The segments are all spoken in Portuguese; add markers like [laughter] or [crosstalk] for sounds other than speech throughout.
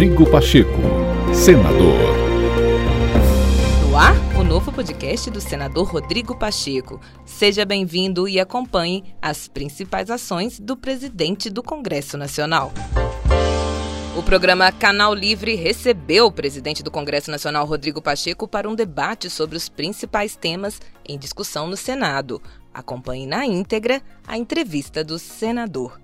Rodrigo Pacheco, senador. No ar, o novo podcast do senador Rodrigo Pacheco. Seja bem-vindo e acompanhe as principais ações do presidente do Congresso Nacional. O programa Canal Livre recebeu o presidente do Congresso Nacional, Rodrigo Pacheco, para um debate sobre os principais temas em discussão no Senado. Acompanhe na íntegra a entrevista do senador.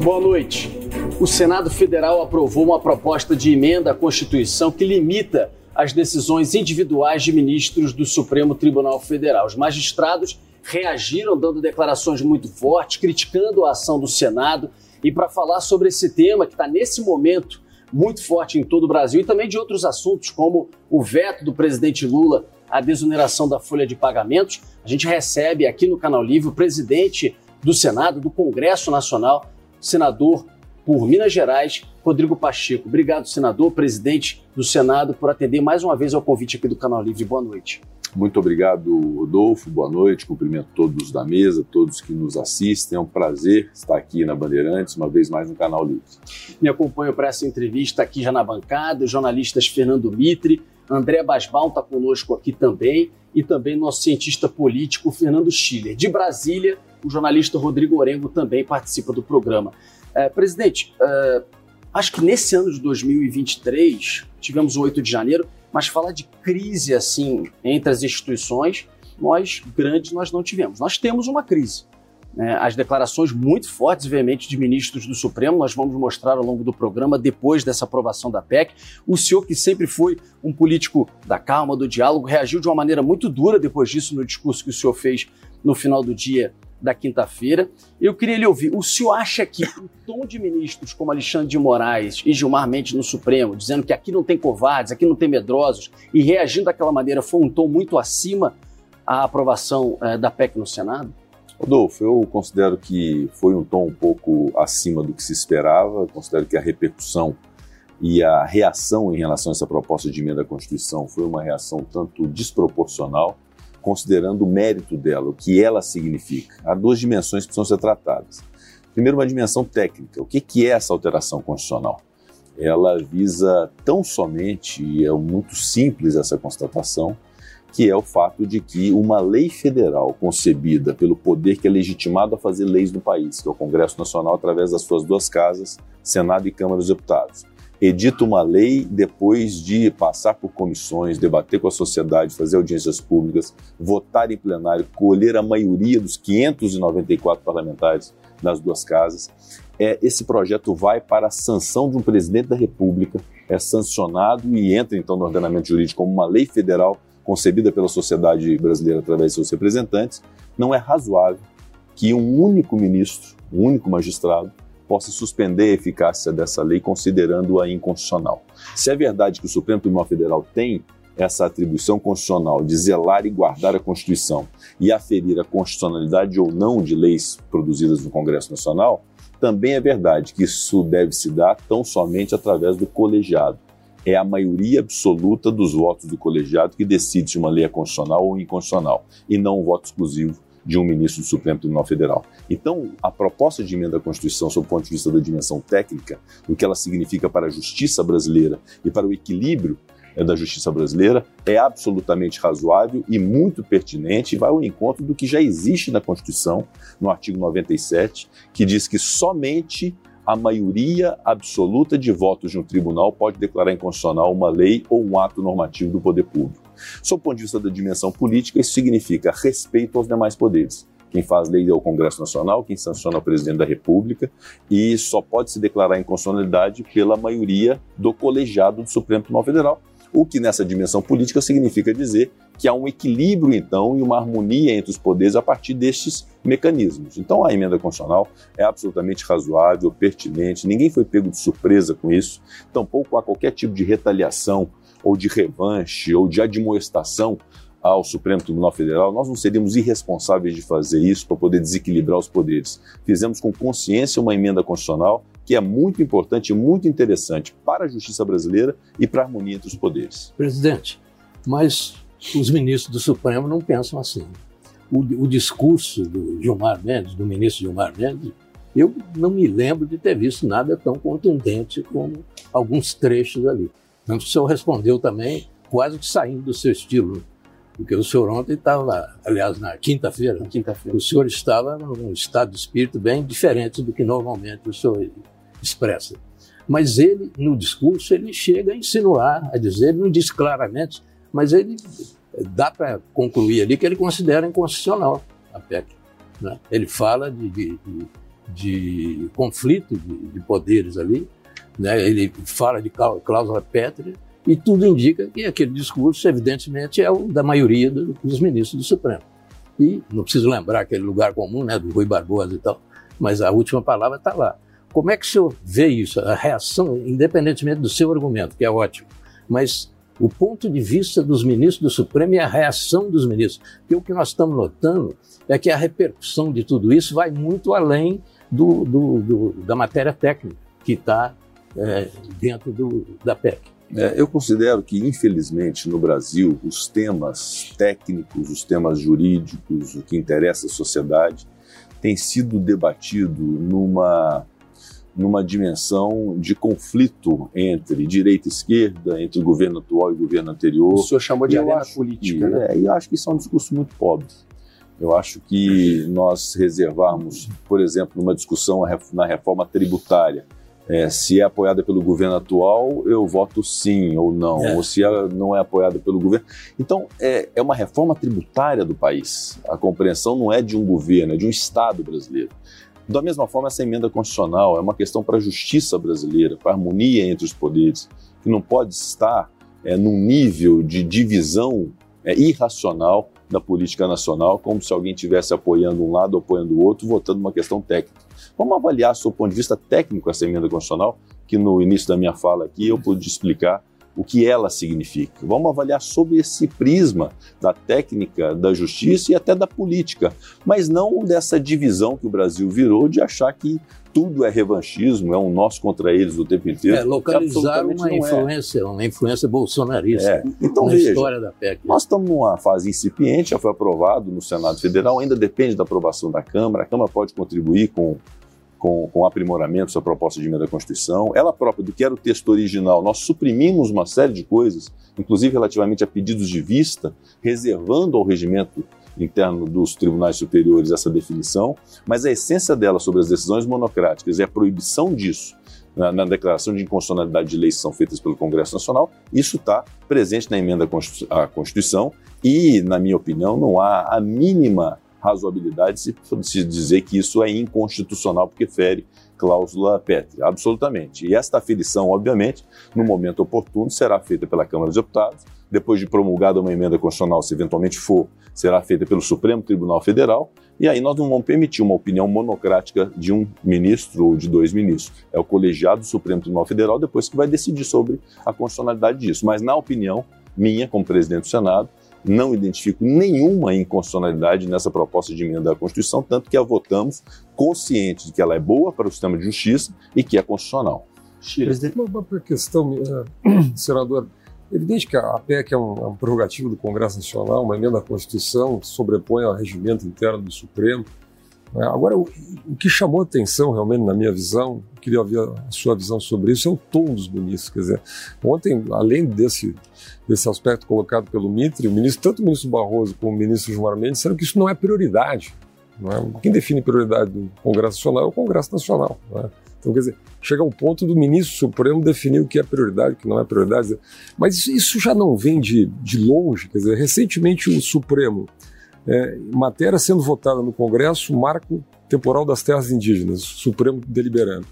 Boa noite. O Senado Federal aprovou uma proposta de emenda à Constituição que limita as decisões individuais de ministros do Supremo Tribunal Federal. Os magistrados reagiram dando declarações muito fortes, criticando a ação do Senado. E para falar sobre esse tema que está nesse momento muito forte em todo o Brasil e também de outros assuntos, como o veto do presidente Lula à desoneração da folha de pagamentos, a gente recebe aqui no Canal Livre o presidente do Senado, do Congresso Nacional, senador por Minas Gerais, Rodrigo Pacheco. Obrigado, senador, presidente do Senado, por atender mais uma vez ao convite aqui do Canal Livre. Boa noite. Muito obrigado, Rodolfo. Boa noite. Cumprimento todos da mesa, todos que nos assistem. É um prazer estar aqui na Bandeirantes, uma vez mais no Canal Livre. Me acompanho para essa entrevista aqui já na bancada, os jornalistas Fernando Mitre, André Basbaum está conosco aqui também, e também nosso cientista político Fernando Schiller. De Brasília, o jornalista Rodrigo Orengo também participa do programa. É, presidente, é, acho que nesse ano de 2023, tivemos o 8 de janeiro, mas falar de crise assim entre as instituições, nós grandes nós não tivemos. Nós temos uma crise. Né? As declarações muito fortes e veementes de ministros do Supremo, nós vamos mostrar ao longo do programa, depois dessa aprovação da PEC. O senhor, que sempre foi um político da calma, do diálogo, reagiu de uma maneira muito dura depois disso no discurso que o senhor fez no final do dia da quinta-feira. Eu queria lhe ouvir. O senhor acha que o tom de ministros como Alexandre de Moraes e Gilmar Mendes no Supremo, dizendo que aqui não tem covardes, aqui não tem medrosos, e reagindo daquela maneira, foi um tom muito acima à aprovação eh, da PEC no Senado? Rodolfo, eu considero que foi um tom um pouco acima do que se esperava. Considero que a repercussão e a reação em relação a essa proposta de emenda à Constituição foi uma reação tanto desproporcional considerando o mérito dela, o que ela significa. Há duas dimensões que precisam ser tratadas. Primeiro, uma dimensão técnica. O que é essa alteração constitucional? Ela visa tão somente, e é muito simples essa constatação, que é o fato de que uma lei federal concebida pelo poder que é legitimado a fazer leis no país, que é o Congresso Nacional, através das suas duas casas, Senado e Câmara dos Deputados, edita uma lei depois de passar por comissões, debater com a sociedade, fazer audiências públicas, votar em plenário, colher a maioria dos 594 parlamentares das duas casas. É, esse projeto vai para a sanção de um presidente da República, é sancionado e entra então no ordenamento jurídico como uma lei federal concebida pela sociedade brasileira através de seus representantes. Não é razoável que um único ministro, um único magistrado, possa suspender a eficácia dessa lei considerando-a inconstitucional. Se é verdade que o Supremo Tribunal Federal tem essa atribuição constitucional de zelar e guardar a Constituição e aferir a constitucionalidade ou não de leis produzidas no Congresso Nacional, também é verdade que isso deve se dar tão somente através do colegiado. É a maioria absoluta dos votos do colegiado que decide se uma lei é constitucional ou inconstitucional, e não o voto exclusivo de um ministro do Supremo Tribunal Federal. Então, a proposta de emenda à Constituição, sob o ponto de vista da dimensão técnica, do que ela significa para a justiça brasileira e para o equilíbrio eh, da justiça brasileira, é absolutamente razoável e muito pertinente e vai ao encontro do que já existe na Constituição, no artigo 97, que diz que somente a maioria absoluta de votos de um tribunal pode declarar inconstitucional uma lei ou um ato normativo do poder público. Sob o ponto de vista da dimensão política, isso significa respeito aos demais poderes. Quem faz lei é o Congresso Nacional, quem sanciona é o presidente da República, e só pode se declarar inconstitucionalidade pela maioria do colegiado do Supremo Tribunal Federal, o que nessa dimensão política significa dizer que há um equilíbrio, então, e uma harmonia entre os poderes a partir destes mecanismos. Então, a emenda constitucional é absolutamente razoável, pertinente, ninguém foi pego de surpresa com isso, tampouco há qualquer tipo de retaliação ou de revanche ou de admoestação ao Supremo Tribunal Federal, nós não seríamos irresponsáveis de fazer isso para poder desequilibrar os poderes. Fizemos com consciência uma emenda constitucional que é muito importante e muito interessante para a justiça brasileira e para a harmonia entre os poderes. Presidente, mas os ministros do Supremo não pensam assim. O, o discurso do Gilmar Mendes, do ministro Gilmar Mendes, Eu não me lembro de ter visto nada tão contundente como alguns trechos ali. Tanto que o senhor respondeu também, quase que saindo do seu estilo. Porque o senhor ontem estava, aliás, na quinta-feira, quinta o senhor estava num estado de espírito bem diferente do que normalmente o senhor expressa. Mas ele, no discurso, ele chega a insinuar, a dizer, ele não diz claramente, mas ele dá para concluir ali que ele considera inconstitucional a PEC. Né? Ele fala de, de, de, de conflito de, de, poderes ali, né? ele fala de cláusula pétrea, e tudo indica que aquele discurso, evidentemente, é o da maioria dos ministros do Supremo. E não preciso lembrar aquele lugar comum né, do Rui Barbosa e tal, mas a última palavra está lá. Como é que o senhor vê isso, a reação, independentemente do seu argumento, que é ótimo, mas o ponto de vista dos ministros do Supremo e a reação dos ministros? Porque o que nós estamos notando é que a repercussão de tudo isso vai muito além do, do, do da matéria técnica que está é, dentro do, da PEC. É, eu considero que, infelizmente, no Brasil, os temas técnicos, os temas jurídicos, o que interessa à sociedade, tem sido debatido numa numa dimensão de conflito entre direita e esquerda, entre o governo atual e o governo anterior. O senhor chamou de arena política, que, né? É, e eu acho que isso é um discurso muito pobre. Eu acho que nós reservarmos, por exemplo, numa discussão na reforma tributária, é, se é apoiada pelo governo atual, eu voto sim ou não, é. ou se é, não é apoiada pelo governo. Então, é, é uma reforma tributária do país. A compreensão não é de um governo, é de um Estado brasileiro. Da mesma forma, essa emenda constitucional é uma questão para a justiça brasileira, para a harmonia entre os poderes, que não pode estar é, num nível de divisão é, irracional da política nacional, como se alguém estivesse apoiando um lado, apoiando o outro, votando uma questão técnica. Vamos avaliar, do ponto de vista técnico, essa emenda constitucional, que no início da minha fala aqui eu pude explicar o que ela significa. Vamos avaliar sobre esse prisma da técnica, da justiça e até da política, mas não dessa divisão que o Brasil virou de achar que tudo é revanchismo, é um nós contra eles o tempo inteiro. É, localizar uma é. influência, é. uma influência bolsonarista é. então, na veja, história da PEC. Nós estamos numa fase incipiente, já foi aprovado no Senado Federal, ainda depende da aprovação da Câmara, a Câmara pode contribuir com com, com aprimoramento sua proposta de emenda à Constituição. Ela própria, do que era o texto original, nós suprimimos uma série de coisas, inclusive relativamente a pedidos de vista, reservando ao regimento interno dos tribunais superiores essa definição, mas a essência dela sobre as decisões monocráticas e a proibição disso na, na, declaração de inconstitucionalidade de leis que são feitas pelo Congresso Nacional, isso está presente na emenda à Constituição e, na minha opinião, não há a mínima razoabilidade se, se dizer que isso é inconstitucional porque fere cláusula pétrea, absolutamente. E esta aferição, obviamente, no momento oportuno, será feita pela Câmara dos Deputados, depois de promulgada uma emenda constitucional, se eventualmente for, será feita pelo Supremo Tribunal Federal, e aí nós não vamos permitir uma opinião monocrática de um ministro ou de dois ministros. É o colegiado do Supremo Tribunal Federal depois que vai decidir sobre a constitucionalidade disso. Mas, na opinião minha, como presidente do Senado, não identifico nenhuma inconstitucionalidade nessa proposta de emenda à Constituição, tanto que a votamos conscientes de que ela é boa para o sistema de justiça e que é constitucional. Presidente, uma, uma questão, uh, senador. É evidente que a PEC é um, é um prerrogativo do Congresso Nacional, uma emenda à Constituição que sobrepõe ao regimento interno do Supremo. Né? Agora, o, que chamou atenção realmente na minha visão, queria ouvir a sua visão sobre isso, é o tom dos ministros. Quer dizer, ontem, além desse desse aspecto colocado pelo Mitre, o ministro, tanto o ministro Barroso como o ministro Gilmar Mendes disseram que isso não é prioridade. Não é? Quem define prioridade do Congresso Nacional é o Congresso Nacional. É? Então, quer dizer, chega ao ponto do ministro Supremo definir o que é prioridade, o que não é prioridade. Mas isso já não vem de, de longe. Quer dizer, recentemente o Supremo, é, matéria sendo votada no Congresso, marco temporal das terras indígenas, Supremo deliberando.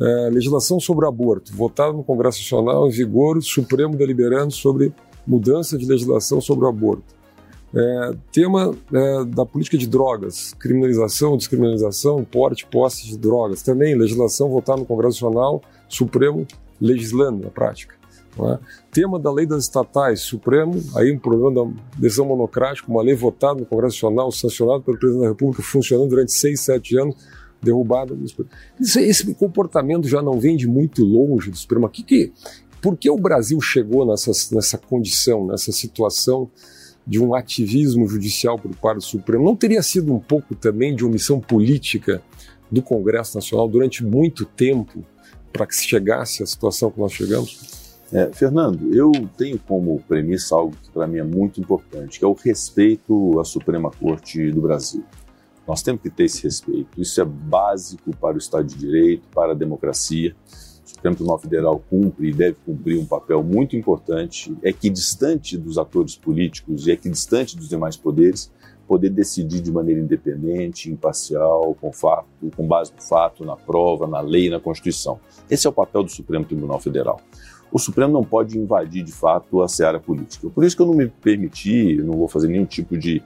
É, legislação sobre aborto, votada no Congresso Nacional, em vigor, Supremo deliberando sobre mudança de legislação sobre o aborto. É, tema é, da política de drogas, criminalização, descriminalização, porte, posse de drogas. Também legislação votada no Congresso Nacional, Supremo legislando na prática. É? Tema da lei das estatais, Supremo, aí um problema da decisão monocrática, uma lei votada no Congresso Nacional, sancionada pelo presidente da República, funcionando durante seis, sete anos, derrubada. Esse comportamento já não vem de muito longe do Supremo. Que, que, por que o Brasil chegou nessa, nessa condição, nessa situação de um ativismo judicial por parte do Supremo? Não teria sido um pouco também de omissão política do Congresso Nacional durante muito tempo para que se chegasse à situação que nós chegamos? É, Fernando, eu tenho como premissa algo que para mim é muito importante, que é o respeito à Suprema Corte do Brasil. Nós temos que ter esse respeito. Isso é básico para o Estado de Direito, para a democracia. O Supremo Tribunal Federal cumpre e deve cumprir um papel muito importante, é que distante dos atores políticos e é que distante dos demais poderes, poder decidir de maneira independente, imparcial, com fato, com base no fato, na prova, na lei, na Constituição. Esse é o papel do Supremo Tribunal Federal. O Supremo não pode invadir de fato a seara política. Por isso que eu não me permiti, não vou fazer nenhum tipo de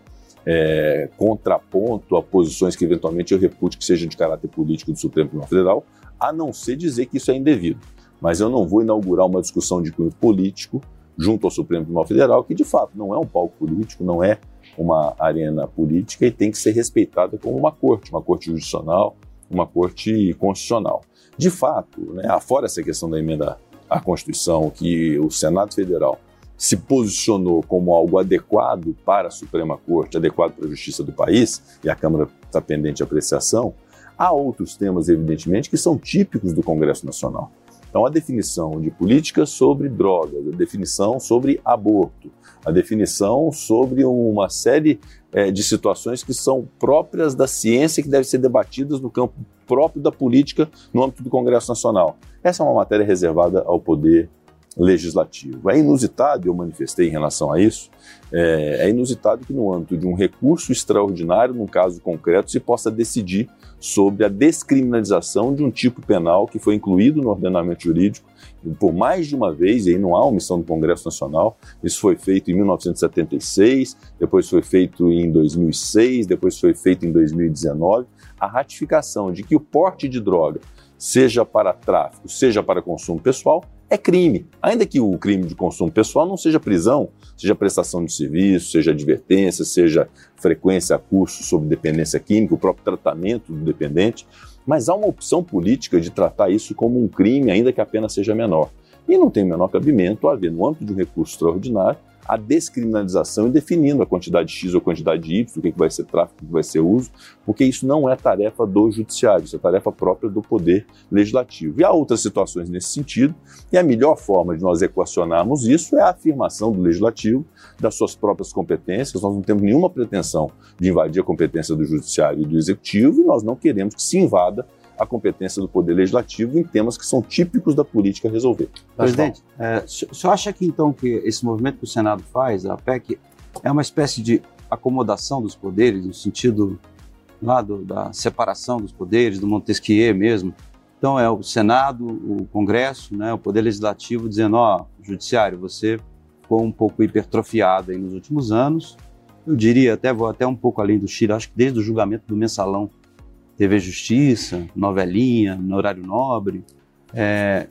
é, contraponto a posições que eventualmente eu repute que sejam de caráter político do Supremo Tribunal Federal, a não ser dizer que isso é indevido. Mas eu não vou inaugurar uma discussão de cunho político junto ao Supremo Tribunal Federal, que de fato não é um palco político, não é uma arena política e tem que ser respeitada como uma corte, uma corte judicional, uma corte constitucional. De fato, né, afora essa questão da emenda à Constituição, que o Senado Federal se posicionou como algo adequado para a Suprema Corte, adequado para a justiça do país, e a Câmara está pendente de apreciação, há outros temas, evidentemente, que são típicos do Congresso Nacional. Então, a definição de políticas sobre drogas, a definição sobre aborto, a definição sobre uma série é, de situações que são próprias da ciência que devem ser debatidas no campo próprio da política no âmbito do Congresso Nacional. Essa é uma matéria reservada ao Poder legislativo. É inusitado, eu manifestei em relação a isso, é, é, inusitado que no âmbito de um recurso extraordinário, num caso concreto, se possa decidir sobre a descriminalização de um tipo penal que foi incluído no ordenamento jurídico por mais de uma vez, e aí não há omissão do Congresso Nacional, isso foi feito em 1976, depois foi feito em 2006, depois foi feito em 2019, a ratificação de que o porte de droga, seja para tráfico, seja para consumo pessoal, é crime. Ainda que o crime de consumo pessoal não seja prisão, seja prestação de serviço, seja advertência, seja frequência a curso sobre dependência química, o próprio tratamento do dependente, mas há uma opção política de tratar isso como um crime, ainda que a pena seja menor. E não tem o menor cabimento haver, no âmbito de um recurso extraordinário, a descriminalização e definindo a quantidade X ou a quantidade Y, o que vai ser tráfico, o que vai ser uso, porque isso não é tarefa do judiciário, isso é tarefa própria do poder legislativo. E há outras situações nesse sentido, e a melhor forma de nós equacionarmos isso é a afirmação do legislativo das suas próprias competências. Nós não temos nenhuma pretensão de invadir a competência do judiciário e do executivo, e nós não queremos que se invada a competência do Poder Legislativo em temas que são típicos da política resolver. Presidente, é, o senhor acha que então que esse movimento que o Senado faz, a PEC, é uma espécie de acomodação dos poderes, no sentido lá do, da separação dos poderes, do Montesquieu mesmo? Então é o Senado, o Congresso, né, o Poder Legislativo dizendo, ó, Judiciário, você ficou um pouco hipertrofiado aí nos últimos anos, eu diria, até vou até um pouco além do Chile, acho que desde o julgamento do mensalão TV Justiça, novelinha, no horário nobre. É,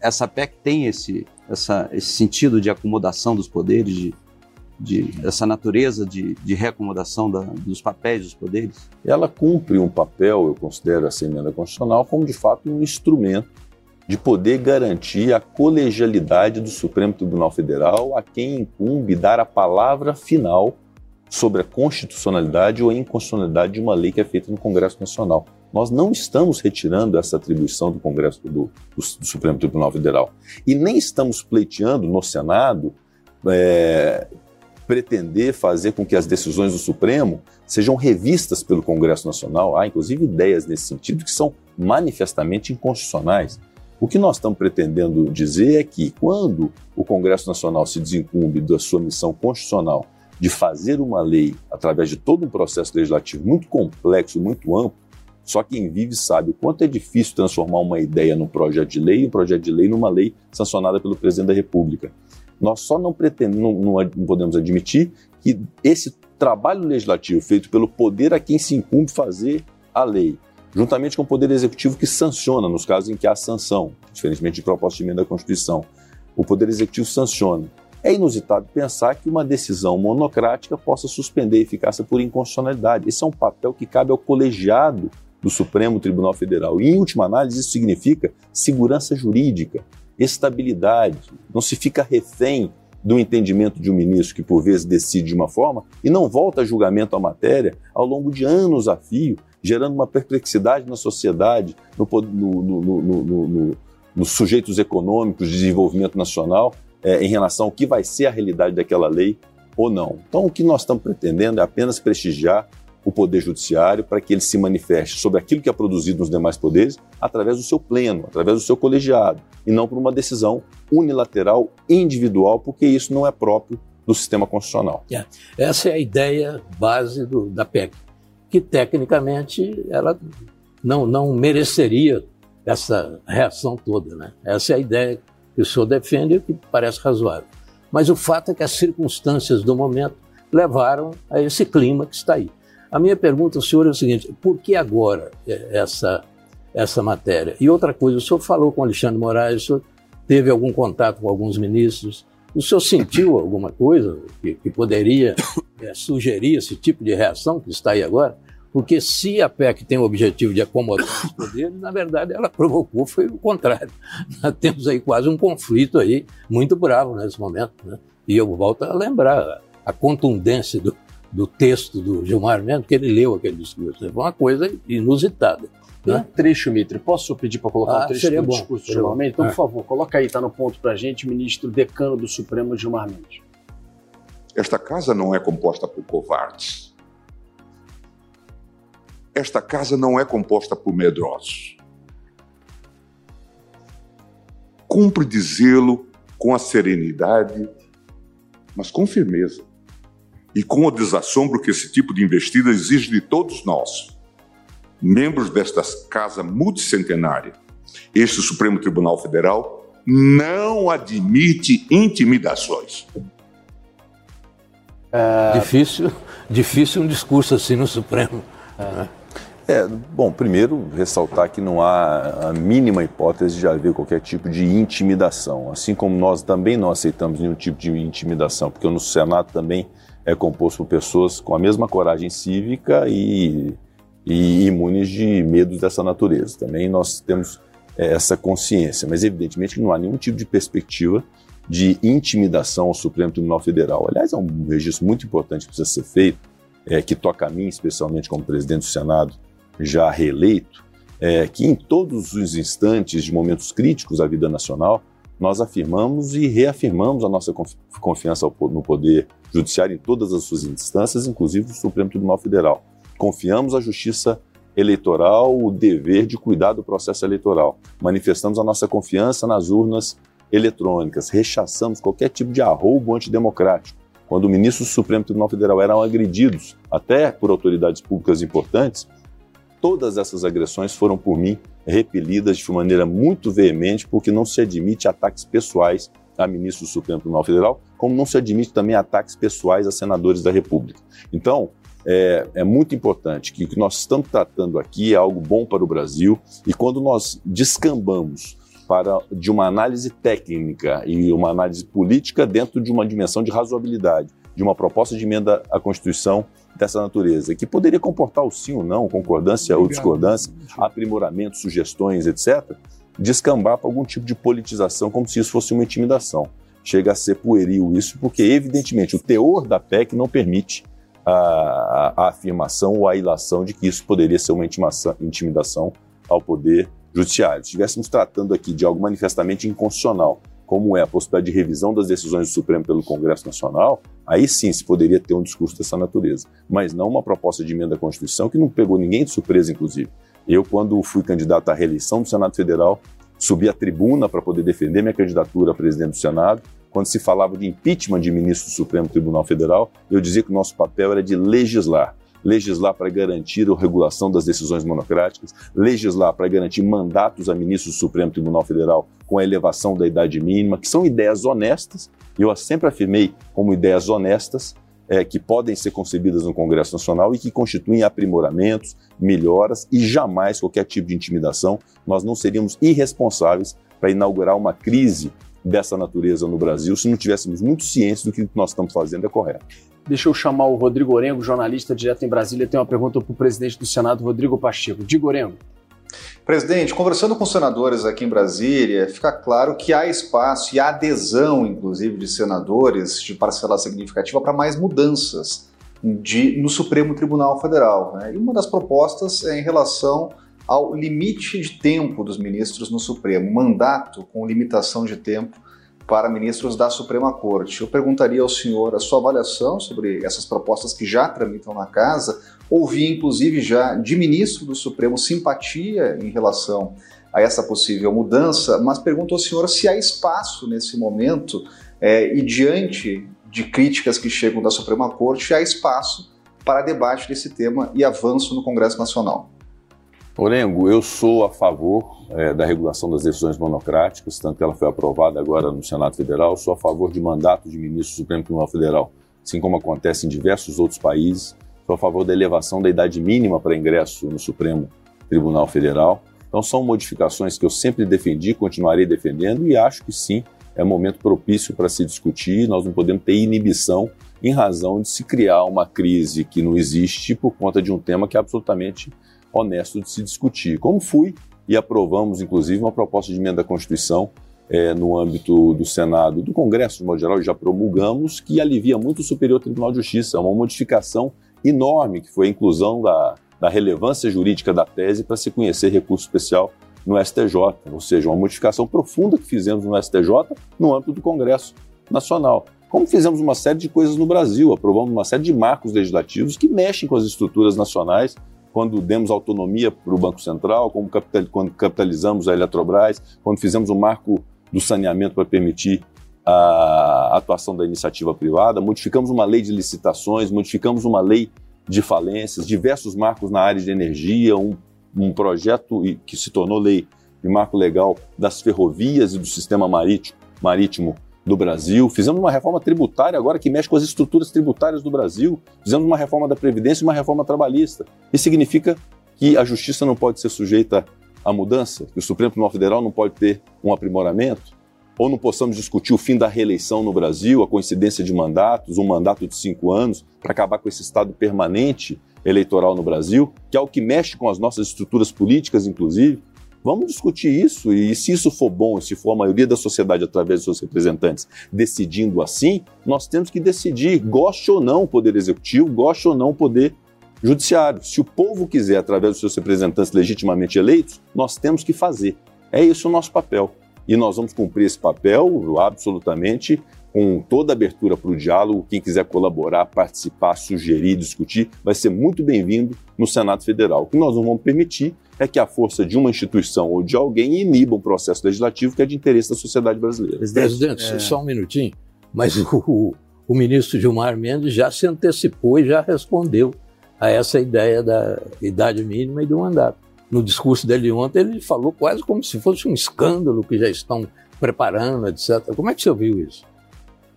essa PEC tem esse, essa, esse sentido de acomodação dos poderes, de, de, essa natureza de, de reacomodação da, dos papéis dos poderes? Ela cumpre um papel, eu considero essa emenda constitucional, como de fato um instrumento de poder garantir a colegialidade do Supremo Tribunal Federal a quem incumbe dar a palavra final sobre a constitucionalidade ou a inconstitucionalidade de uma lei que é feita no Congresso Nacional. Nós não estamos retirando essa atribuição do Congresso do, do, do Supremo Tribunal Federal e nem estamos pleiteando no Senado é, pretender fazer com que as decisões do Supremo sejam revistas pelo Congresso Nacional. Há, inclusive, ideias nesse sentido que são manifestamente inconstitucionais. O que nós estamos pretendendo dizer é que, quando o Congresso Nacional se desincumbe da sua missão constitucional de fazer uma lei através de todo um processo legislativo muito complexo, muito amplo, só quem vive sabe o quanto é difícil transformar uma ideia num projeto de lei um projeto de lei numa lei sancionada pelo presidente da República. Nós só não, pretendemos, não, não podemos admitir que esse trabalho legislativo feito pelo poder a quem se incumbe fazer a lei, juntamente com o poder executivo que sanciona nos casos em que há sanção, diferentemente de proposta de emenda à Constituição. O poder executivo sanciona é inusitado pensar que uma decisão monocrática possa suspender a eficácia por inconstitucionalidade. Esse é um papel que cabe ao colegiado do Supremo Tribunal Federal. E, em última análise, isso significa segurança jurídica, estabilidade. Não se fica refém do entendimento de um ministro que, por vezes, decide de uma forma e não volta a julgamento à matéria ao longo de anos a fio gerando uma perplexidade na sociedade, no, no, no, nos sujeitos econômicos de desenvolvimento nacional, é, em relação ao que vai ser a realidade daquela lei ou não. Então, o que nós estamos pretendendo é apenas prestigiar o Poder Judiciário para que ele se manifeste sobre aquilo que é produzido nos demais poderes através do seu pleno, através do seu colegiado, e não por uma decisão unilateral, individual, porque isso não é próprio do sistema constitucional. É. Essa é a ideia base do, da PEC, que tecnicamente ela não, não mereceria essa reação toda. Né? Essa é a ideia que o senhor defende e que parece razoável. Mas o fato é que as circunstâncias do momento levaram a esse clima que está aí. A minha pergunta ao senhor é o seguinte: por que agora essa, essa matéria? E outra coisa, o senhor falou com Alexandre Moraes, o senhor teve algum contato com alguns ministros, o senhor sentiu alguma coisa que, que poderia é, sugerir esse tipo de reação que está aí agora? Porque se a PEC tem o objetivo de acomodar os poderes, na verdade ela provocou foi o contrário. [laughs] Nós temos aí quase um conflito aí muito bravo nesse momento. Né? E eu volto a lembrar a contundência do, do texto do Gilmar mesmo, que ele leu aquele discurso. Foi uma coisa inusitada. Né? Um trecho, Mitre. Posso pedir para colocar ah, um trecho do bom, discurso do Gilmar Mendes? Então, é. por favor, coloca aí, está no ponto para a gente, ministro decano do Supremo, Gilmar Mendes. Esta casa não é composta por covardes. Esta casa não é composta por medrosos. Cumpre dizê-lo com a serenidade, mas com firmeza e com o desassombro que esse tipo de investida exige de todos nós, membros desta casa multicentenária. Este Supremo Tribunal Federal não admite intimidações. É... Difícil, difícil um discurso assim no Supremo. É. É, bom, primeiro ressaltar que não há a mínima hipótese de haver qualquer tipo de intimidação, assim como nós também não aceitamos nenhum tipo de intimidação, porque no Senado também é composto por pessoas com a mesma coragem cívica e, e imunes de medos dessa natureza. Também nós temos é, essa consciência, mas evidentemente que não há nenhum tipo de perspectiva de intimidação ao Supremo Tribunal Federal. Aliás, é um registro muito importante que precisa ser feito, é, que toca a mim, especialmente como presidente do Senado, já reeleito, é, que em todos os instantes de momentos críticos da vida nacional, nós afirmamos e reafirmamos a nossa confiança no Poder Judiciário em todas as suas instâncias, inclusive o Supremo Tribunal Federal. Confiamos à Justiça Eleitoral o dever de cuidar do processo eleitoral. Manifestamos a nossa confiança nas urnas eletrônicas. Rechaçamos qualquer tipo de arroubo antidemocrático. Quando ministros do Supremo Tribunal Federal eram agredidos, até por autoridades públicas importantes, todas essas agressões foram por mim repelidas de maneira muito veemente, porque não se admite ataques pessoais a ministros do Supremo Tribunal Federal, como não se admite também ataques pessoais a senadores da República. Então, é, é, muito importante que o que nós estamos tratando aqui é algo bom para o Brasil e quando nós descambamos para de uma análise técnica e uma análise política dentro de uma dimensão de razoabilidade, de uma proposta de emenda à Constituição dessa natureza, que poderia comportar o sim ou não, concordância Obrigado. ou discordância, aprimoramento, sugestões, etc., descambar para algum tipo de politização, como se isso fosse uma intimidação. Chega a ser pueril isso, porque, evidentemente, o teor da PEC não permite a, a, a afirmação ou a ilação de que isso poderia ser uma intimidação ao poder judiciário. Se estivéssemos tratando aqui de algo manifestamente inconstitucional, como é a possibilidade de revisão das decisões do Supremo pelo Congresso Nacional, aí sim se poderia ter um discurso dessa natureza. Mas não uma proposta de emenda à Constituição que não pegou ninguém de surpresa, inclusive. Eu, quando fui candidato à reeleição do Senado Federal, subi à tribuna para poder defender minha candidatura a presidente do Senado. Quando se falava de impeachment de ministro do Supremo Tribunal Federal, eu dizia que o nosso papel era de legislar legislar para garantir a regulação das decisões monocráticas, legislar para garantir mandatos a ministros do Supremo Tribunal Federal com a elevação da idade mínima, que são ideias honestas, eu sempre afirmei como ideias honestas, é, que podem ser concebidas no Congresso Nacional e que constituem aprimoramentos, melhoras e jamais qualquer tipo de intimidação. Nós não seríamos irresponsáveis para inaugurar uma crise dessa natureza no Brasil se não tivéssemos muito ciência do que nós estamos fazendo é correto. Deixa eu chamar o Rodrigo Orengo, jornalista direto em Brasília. Tem uma pergunta para o presidente do Senado, Rodrigo Pacheco. Diga, Orengo. Presidente, conversando com senadores aqui em Brasília, fica claro que há espaço e há adesão, inclusive, de senadores de parcela significativa para mais mudanças de, no Supremo Tribunal Federal. Né? E uma das propostas é em relação ao limite de tempo dos ministros no Supremo, mandato com limitação de tempo para ministros da Suprema Corte. Eu perguntaria ao senhor a sua avaliação sobre essas propostas que já tramitam na casa. Ouvi, inclusive, já de ministro do Supremo simpatia em relação a essa possível mudança, mas pergunto ao senhor se há espaço nesse momento é, e diante de críticas que chegam da Suprema Corte, há espaço para debate desse tema e avanço no Congresso Nacional. Orengo, eu sou a favor é, da regulação das decisões monocráticas, tanto que ela foi aprovada agora no Senado Federal. Sou a favor de mandato de ministro do Supremo Tribunal Federal, assim como acontece em diversos outros países. Sou a favor da elevação da idade mínima para ingresso no Supremo Tribunal Federal. Então, são modificações que eu sempre defendi, continuarei defendendo e acho que sim, é momento propício para se discutir. Nós não podemos ter inibição em razão de se criar uma crise que não existe por conta de um tema que é absolutamente honesto de se discutir. Como fui e aprovamos, inclusive, uma proposta de emenda à Constituição é, no âmbito do Senado, do Congresso, de modo geral, já promulgamos, que alivia muito o Superior Tribunal de Justiça. É uma modificação enorme, que foi a inclusão da, da relevância jurídica da tese para se conhecer recurso especial no STJ, ou seja, uma modificação profunda que fizemos no STJ no âmbito do Congresso Nacional. Como fizemos uma série de coisas no Brasil, aprovamos uma série de marcos legislativos que mexem com as estruturas nacionais quando demos autonomia para o Banco Central, capital, quando capitalizamos a Eletrobras, quando fizemos o marco do saneamento para permitir a atuação da iniciativa privada, modificamos uma lei de licitações, modificamos uma lei de falências, diversos marcos na área de energia, um, um projeto que se tornou lei de marco legal das ferrovias e do sistema marítimo, marítimo do Brasil, fizemos uma reforma tributária agora que mexe com as estruturas tributárias do Brasil, fizemos uma reforma da Previdência e uma reforma trabalhista. Isso significa que a justiça não pode ser sujeita à mudança, que o Supremo Tribunal Federal não pode ter um aprimoramento, ou não possamos discutir o fim da reeleição no Brasil, a coincidência de mandatos, um mandato de cinco anos, para acabar com esse estado permanente eleitoral no Brasil, que é o que mexe com as nossas estruturas políticas, inclusive. Vamos discutir isso e se isso for bom, se for a maioria da sociedade através dos seus representantes decidindo assim, nós temos que decidir, goste ou não o poder executivo, goste ou não o poder judiciário. Se o povo quiser através dos seus representantes legitimamente eleitos, nós temos que fazer. É isso o nosso papel. E nós vamos cumprir esse papel absolutamente com toda abertura para o diálogo. Quem quiser colaborar, participar, sugerir, discutir, vai ser muito bem-vindo no Senado Federal. O que nós não vamos permitir é que a força de uma instituição ou de alguém iniba um processo legislativo que é de interesse da sociedade brasileira. Presidente, é... só um minutinho, mas o, o ministro Gilmar Mendes já se antecipou e já respondeu a essa ideia da idade mínima e do mandato. No discurso dele ontem, ele falou quase como se fosse um escândalo que já estão preparando, etc. Como é que você ouviu isso?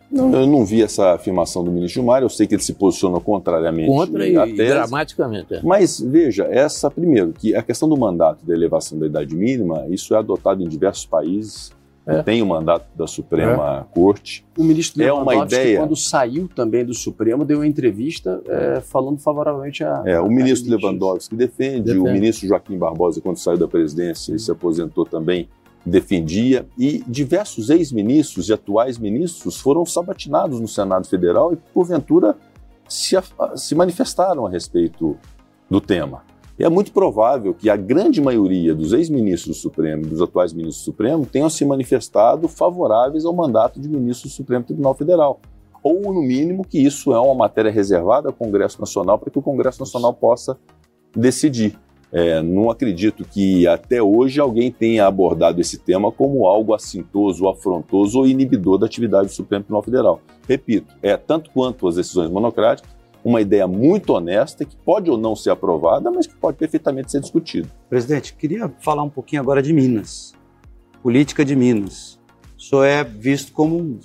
Não. Eu não vi essa afirmação do ministro Gilmar, eu sei que ele se posiciona contrariamente. Contra e, e dramaticamente. É. Mas veja, essa, primeiro, que a questão do mandato da elevação da idade mínima, isso é adotado em diversos países. É. Tem o mandato da Suprema é. Corte. O ministro é uma ideia. quando saiu também do Supremo, deu uma entrevista é, falando favoravelmente a. É, o ministro Lewandowski defende, defende, o ministro Joaquim Barbosa, quando saiu da presidência e se aposentou também, defendia, e diversos ex-ministros e atuais ministros foram sabatinados no Senado Federal e, porventura, se, se manifestaram a respeito do tema. E é muito provável que a grande maioria dos ex-ministros do Supremo e dos atuais ministros do Supremo tenham se manifestado favoráveis ao mandato de ministro do Supremo Tribunal Federal. Ou, no mínimo, que isso é uma matéria reservada ao Congresso Nacional para que o Congresso Nacional possa decidir. É, não acredito que até hoje alguém tenha abordado esse tema como algo assintoso, afrontoso ou inibidor da atividade do Supremo Tribunal Federal. Repito, é tanto quanto as decisões monocráticas, uma ideia muito honesta que pode ou não ser aprovada, mas que pode perfeitamente ser discutida. Presidente, queria falar um pouquinho agora de Minas, política de Minas. O senhor é visto como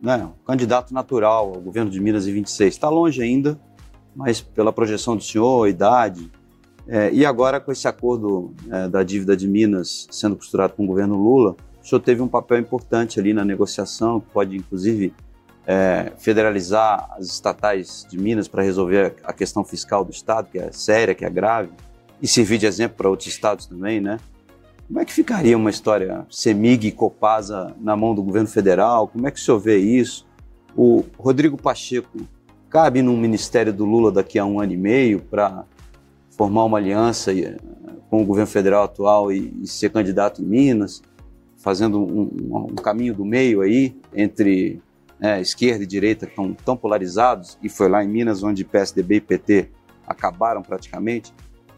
né, um candidato natural ao governo de Minas em 26. Está longe ainda, mas pela projeção do senhor, idade, é, e agora, com esse acordo é, da dívida de Minas sendo costurado com o governo Lula, o senhor teve um papel importante ali na negociação, que pode inclusive é, federalizar as estatais de Minas para resolver a questão fiscal do Estado, que é séria, que é grave, e servir de exemplo para outros estados também, né? Como é que ficaria uma história Semig e Copasa na mão do governo federal? Como é que o senhor vê isso? O Rodrigo Pacheco cabe num ministério do Lula daqui a um ano e meio para formar uma aliança eh, com o governo federal atual e, e ser candidato em Minas, fazendo um, um, caminho do meio aí entre né, esquerda e direita estão tão polarizados, e foi lá em Minas onde PSDB e PT acabaram praticamente.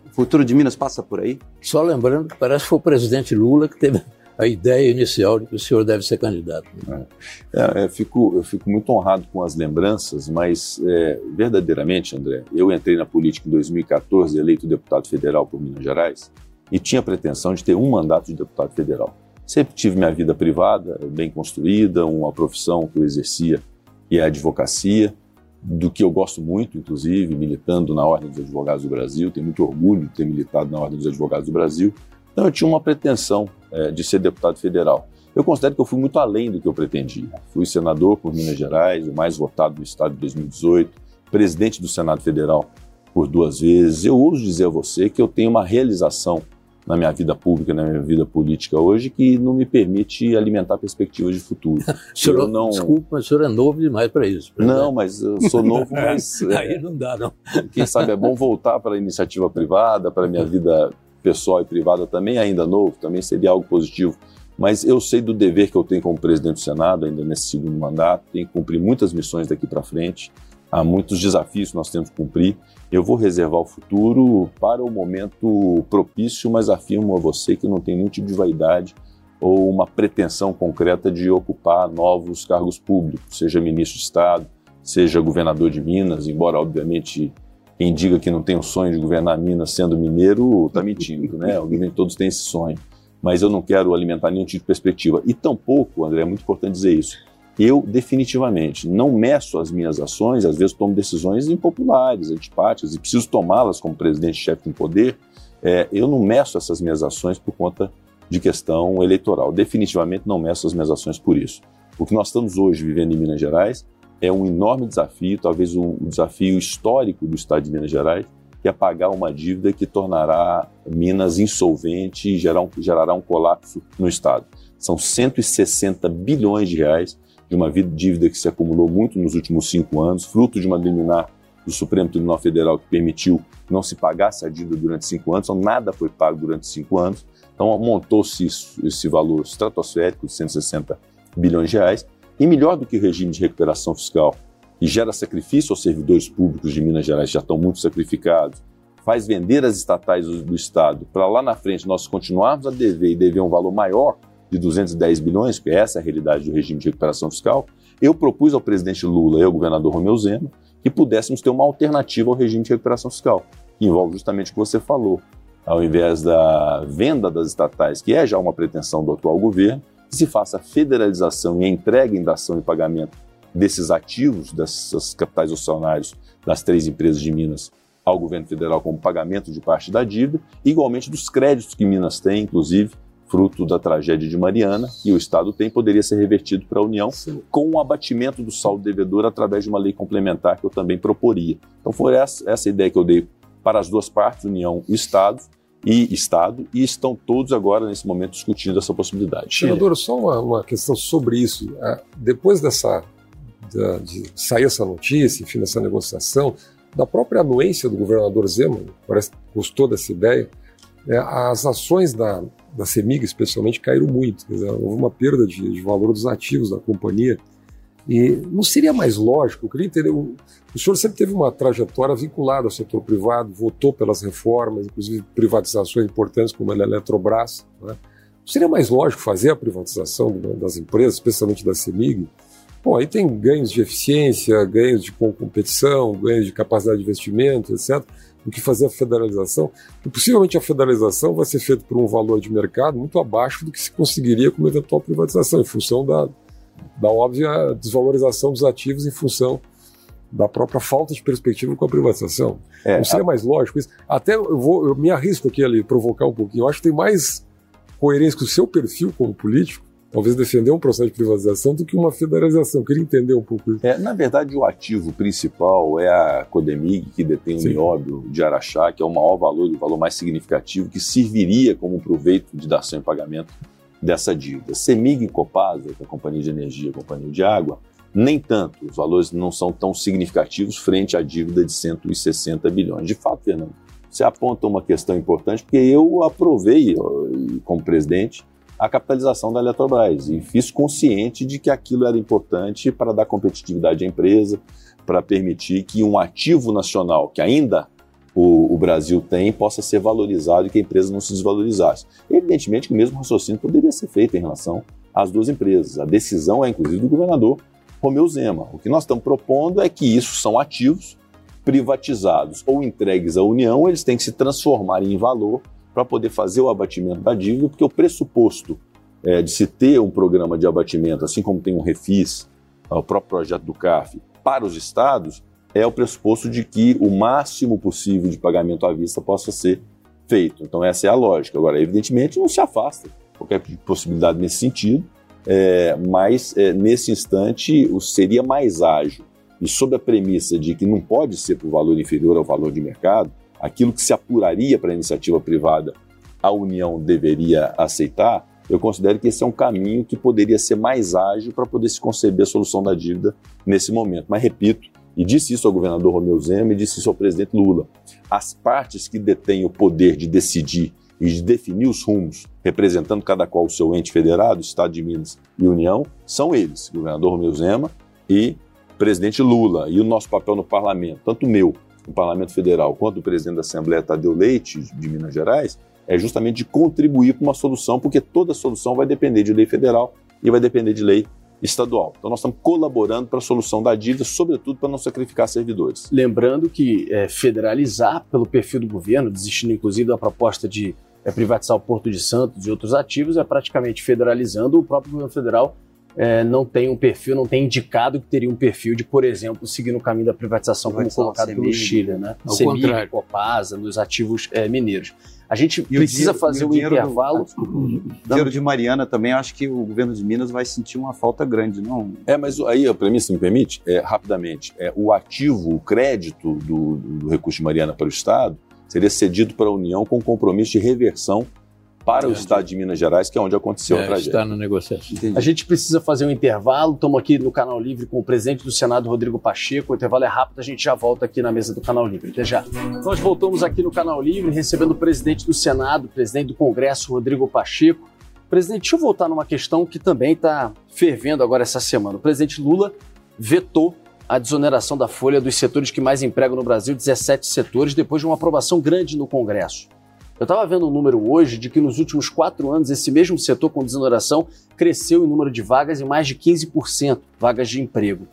O futuro de Minas passa por aí? Só lembrando que parece que foi o presidente Lula que teve a ideia inicial de que o senhor deve ser candidato. É, é, eu, fico, eu fico muito honrado com as lembranças, mas é, verdadeiramente, André, eu entrei na política em 2014, eleito deputado federal por Minas Gerais, e tinha pretensão de ter um mandato de deputado federal. Sempre tive minha vida privada bem construída, uma profissão que eu exercia, que é a advocacia, do que eu gosto muito, inclusive, militando na Ordem dos Advogados do Brasil. Tenho muito orgulho de ter militado na Ordem dos Advogados do Brasil. Então, eu tinha uma pretensão é, de ser deputado federal. Eu considero que eu fui muito além do que eu pretendia. Fui senador por Minas Gerais, o mais votado do estado de 2018, presidente do Senado Federal por duas vezes. Eu ouso dizer a você que eu tenho uma realização na minha vida pública, na minha vida política hoje, que não me permite alimentar perspectivas de futuro. [laughs] senhor, não... Desculpa, mas o senhor é novo demais para isso. Não, mas eu sou novo, [laughs] mas. Aí não dá, não. Quem sabe é bom voltar para a iniciativa privada, para a minha vida pessoal e privada também, ainda novo, também seria algo positivo. Mas eu sei do dever que eu tenho como presidente do Senado, ainda nesse segundo mandato, tenho que cumprir muitas missões daqui para frente há muitos desafios que nós temos que cumprir. Eu vou reservar o futuro para o momento propício, mas afirmo a você que não tem nenhum tipo de vaidade ou uma pretensão concreta de ocupar novos cargos públicos, seja ministro de Estado, seja governador de Minas, embora obviamente quem diga que não tem o sonho de governar Minas sendo mineiro está mentindo, né? [laughs] Todos têm esse sonho, mas eu não quero alimentar nenhum tipo de perspectiva. E tampouco, André, é muito importante dizer isso, eu definitivamente não meço as minhas ações, às vezes tomo decisões impopulares, antipáticas, e preciso tomá-las como presidente-chefe em poder. É, eu não meço essas minhas ações por conta de questão eleitoral. Definitivamente não meço as minhas ações por isso. O que nós estamos hoje vivendo em Minas Gerais é um enorme desafio, talvez o, desafio histórico do Estado de Minas Gerais, que é pagar uma dívida que tornará Minas insolvente e gerar um, gerará um colapso no Estado. São 160 bilhões de reais de uma dívida que se acumulou muito nos últimos cinco anos, fruto de uma liminar do Supremo Tribunal Federal que permitiu que não se pagasse a dívida durante cinco anos, então nada foi pago durante cinco anos. Então montou-se esse valor estratosférico de 160 bilhões de reais. E melhor do que o regime de recuperação fiscal, que gera sacrifício aos servidores públicos de Minas Gerais, que já estão muito sacrificados, faz vender as estatais do, do Estado para lá na frente nós continuarmos a dever e dever um valor maior de 210 bilhões, porque essa é a realidade do regime de recuperação fiscal, eu propus ao presidente Lula e ao governador Romeu Zema que pudéssemos ter uma alternativa ao regime de recuperação fiscal, que envolve justamente o que você falou. Ao invés da venda das estatais, que é já uma pretensão do atual governo, se faça a federalização e a entrega em dação e pagamento desses ativos, dessas capitais acionários das três empresas de Minas ao governo federal como pagamento de parte da dívida, igualmente dos créditos que Minas tem, inclusive, fruto da tragédia de Mariana, e o Estado tem, poderia ser revertido para a União Sim. com o abatimento do saldo devedor através de uma lei complementar que eu também proporia. Então foi essa, essa ideia que eu dei para as duas partes, União e Estado, e Estado, e estão todos agora, nesse momento, discutindo essa possibilidade. Senador, só uma, uma, questão sobre isso. É, depois dessa, de sair essa notícia, enfim, dessa negociação, da própria anuência do governador Zema, parece que gostou dessa ideia, é, as ações da, da CEMIG, especialmente, caíram muito. Dizer, houve uma perda de, de, valor dos ativos da companhia. E não seria mais lógico, eu queria entender, o, o senhor sempre teve uma trajetória vinculada ao setor privado, votou pelas reformas, inclusive privatizações importantes como a Eletrobras. Né? Seria mais lógico fazer a privatização das empresas, especialmente da CEMIG? Bom, aí tem ganhos de eficiência, ganhos de competição, ganhos de capacidade de investimento, etc do que fazer a federalização. E possivelmente a federalização vai ser feita por um valor de mercado muito abaixo do que se conseguiria com uma eventual privatização, em função da, da óbvia desvalorização dos ativos, em função da própria falta de perspectiva com a privatização. É, Não seria a... mais lógico isso? Até eu, vou, eu me arrisco aqui ali provocar um pouquinho. Eu acho que tem mais coerência com o seu perfil como político talvez defender um processo de privatização do que uma federalização. Eu queria entender um pouco isso. É, na verdade, o ativo principal é a Codemig, que detém o nióbio de Araxá, que é o maior valor, o valor mais significativo, que serviria como proveito de dação em pagamento dessa dívida. Semig e Copasa, que é a companhia de energia, a companhia de água, nem tanto, os valores não são tão significativos frente à dívida de 160 bilhões. De fato, Fernando, você aponta uma questão importante, porque eu aprovei, como presidente, a capitalização da Eletrobras e fiz consciente de que aquilo era importante para dar competitividade à empresa, para permitir que um ativo nacional que ainda o, o, Brasil tem possa ser valorizado e que a empresa não se desvalorizasse. Evidentemente que o mesmo raciocínio poderia ser feito em relação às duas empresas. A decisão é, inclusive, do governador Romeu Zema. O que nós estamos propondo é que isso são ativos privatizados ou entregues à União, eles têm que se transformar em valor para poder fazer o abatimento da dívida, porque o pressuposto é, de se ter um programa de abatimento, assim como tem um refis, o próprio projeto do CAF, para os estados, é o pressuposto de que o máximo possível de pagamento à vista possa ser feito. Então, essa é a lógica. Agora, evidentemente, não se afasta qualquer possibilidade nesse sentido, é, mas é, nesse instante seria mais ágil. E sob a premissa de que não pode ser por valor inferior ao valor de mercado, aquilo que se apuraria para a iniciativa privada, a União deveria aceitar, eu considero que esse é um caminho que poderia ser mais ágil para poder se conceber a solução da dívida nesse momento. Mas, repito, e disse isso ao governador Romeu Zema e disse isso ao presidente Lula. As partes que detêm o poder de decidir e de definir os rumos, representando cada qual o seu ente federado, Estado de Minas e União, são eles, governador Romeu Zema e presidente Lula. E o nosso papel no parlamento, tanto o meu, no parlamento federal, quanto o presidente da Assembleia, Tadeu Leite, de Minas Gerais, é justamente de contribuir para uma solução, porque toda solução vai depender de lei federal e vai depender de lei estadual. Então, nós estamos colaborando para a solução da dívida, sobretudo para não sacrificar servidores. Lembrando que é, federalizar pelo perfil do governo, desistindo inclusive da proposta de é, privatizar o Porto de Santos e outros ativos, é praticamente federalizando. O próprio governo federal é, não tem um perfil, não tem indicado que teria um perfil de, por exemplo, seguir no caminho da privatização, como colocado pelo Chile, né? Ao Semig, contrário. Copasa, nos ativos é, mineiros. A gente e precisa dinheiro, fazer um intervalo. Do, o dinheiro de Mariana também, acho que o governo de Minas vai sentir uma falta grande, não? É, mas aí, mim, se me permite, é, rapidamente, é, o ativo, o crédito do, do recurso de Mariana para o Estado seria cedido para a União com compromisso de reversão para é, o estado de Minas Gerais, que é onde aconteceu é, a tragédia. Está na negociação. Entendi. A gente precisa fazer um intervalo. Estamos aqui no Canal Livre com o presidente do Senado, Rodrigo Pacheco. O intervalo é rápido, a gente já volta aqui na mesa do Canal Livre. Até já. Nós voltamos aqui no Canal Livre, recebendo o presidente do Senado, o presidente do Congresso, Rodrigo Pacheco. Presidente, deixa eu voltar numa questão que também está fervendo agora essa semana. O presidente Lula vetou a desoneração da folha dos setores que mais empregam no Brasil, 17 setores, depois de uma aprovação grande no Congresso. Eu estava vendo um número hoje de que nos últimos quatro anos esse mesmo setor com desoneração cresceu em número de vagas em mais de 15%, vagas de emprego.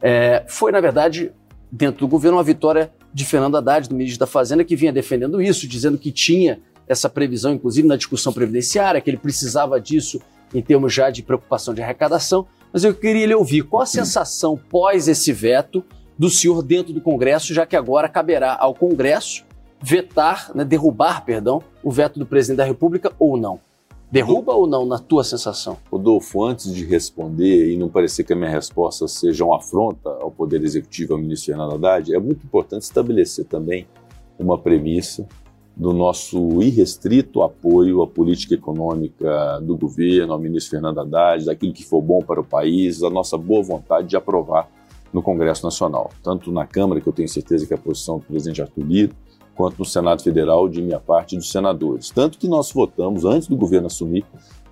É, foi, na verdade, dentro do governo, uma vitória de Fernando Haddad, do ministro da Fazenda, que vinha defendendo isso, dizendo que tinha essa previsão, inclusive na discussão previdenciária, que ele precisava disso em termos já de preocupação de arrecadação. Mas eu queria lhe ouvir qual a sensação pós esse veto do senhor dentro do Congresso, já que agora caberá ao Congresso vetar, né, derrubar, perdão, o veto do presidente da República ou não? Derruba ou não, na tua sensação? Rodolfo, antes de responder e não parecer que a minha resposta seja uma afronta ao Poder Executivo, ao ministro Fernando Haddad, é muito importante estabelecer também uma premissa do nosso irrestrito apoio à política econômica do governo, ao ministro Fernando Haddad, daquilo que for bom para o país, a nossa boa vontade de aprovar no Congresso Nacional. Tanto na Câmara, que eu tenho certeza que é a posição do presidente Arthur Lito, quanto no Senado Federal, de minha parte, dos senadores. Tanto que nós votamos, antes do governo assumir,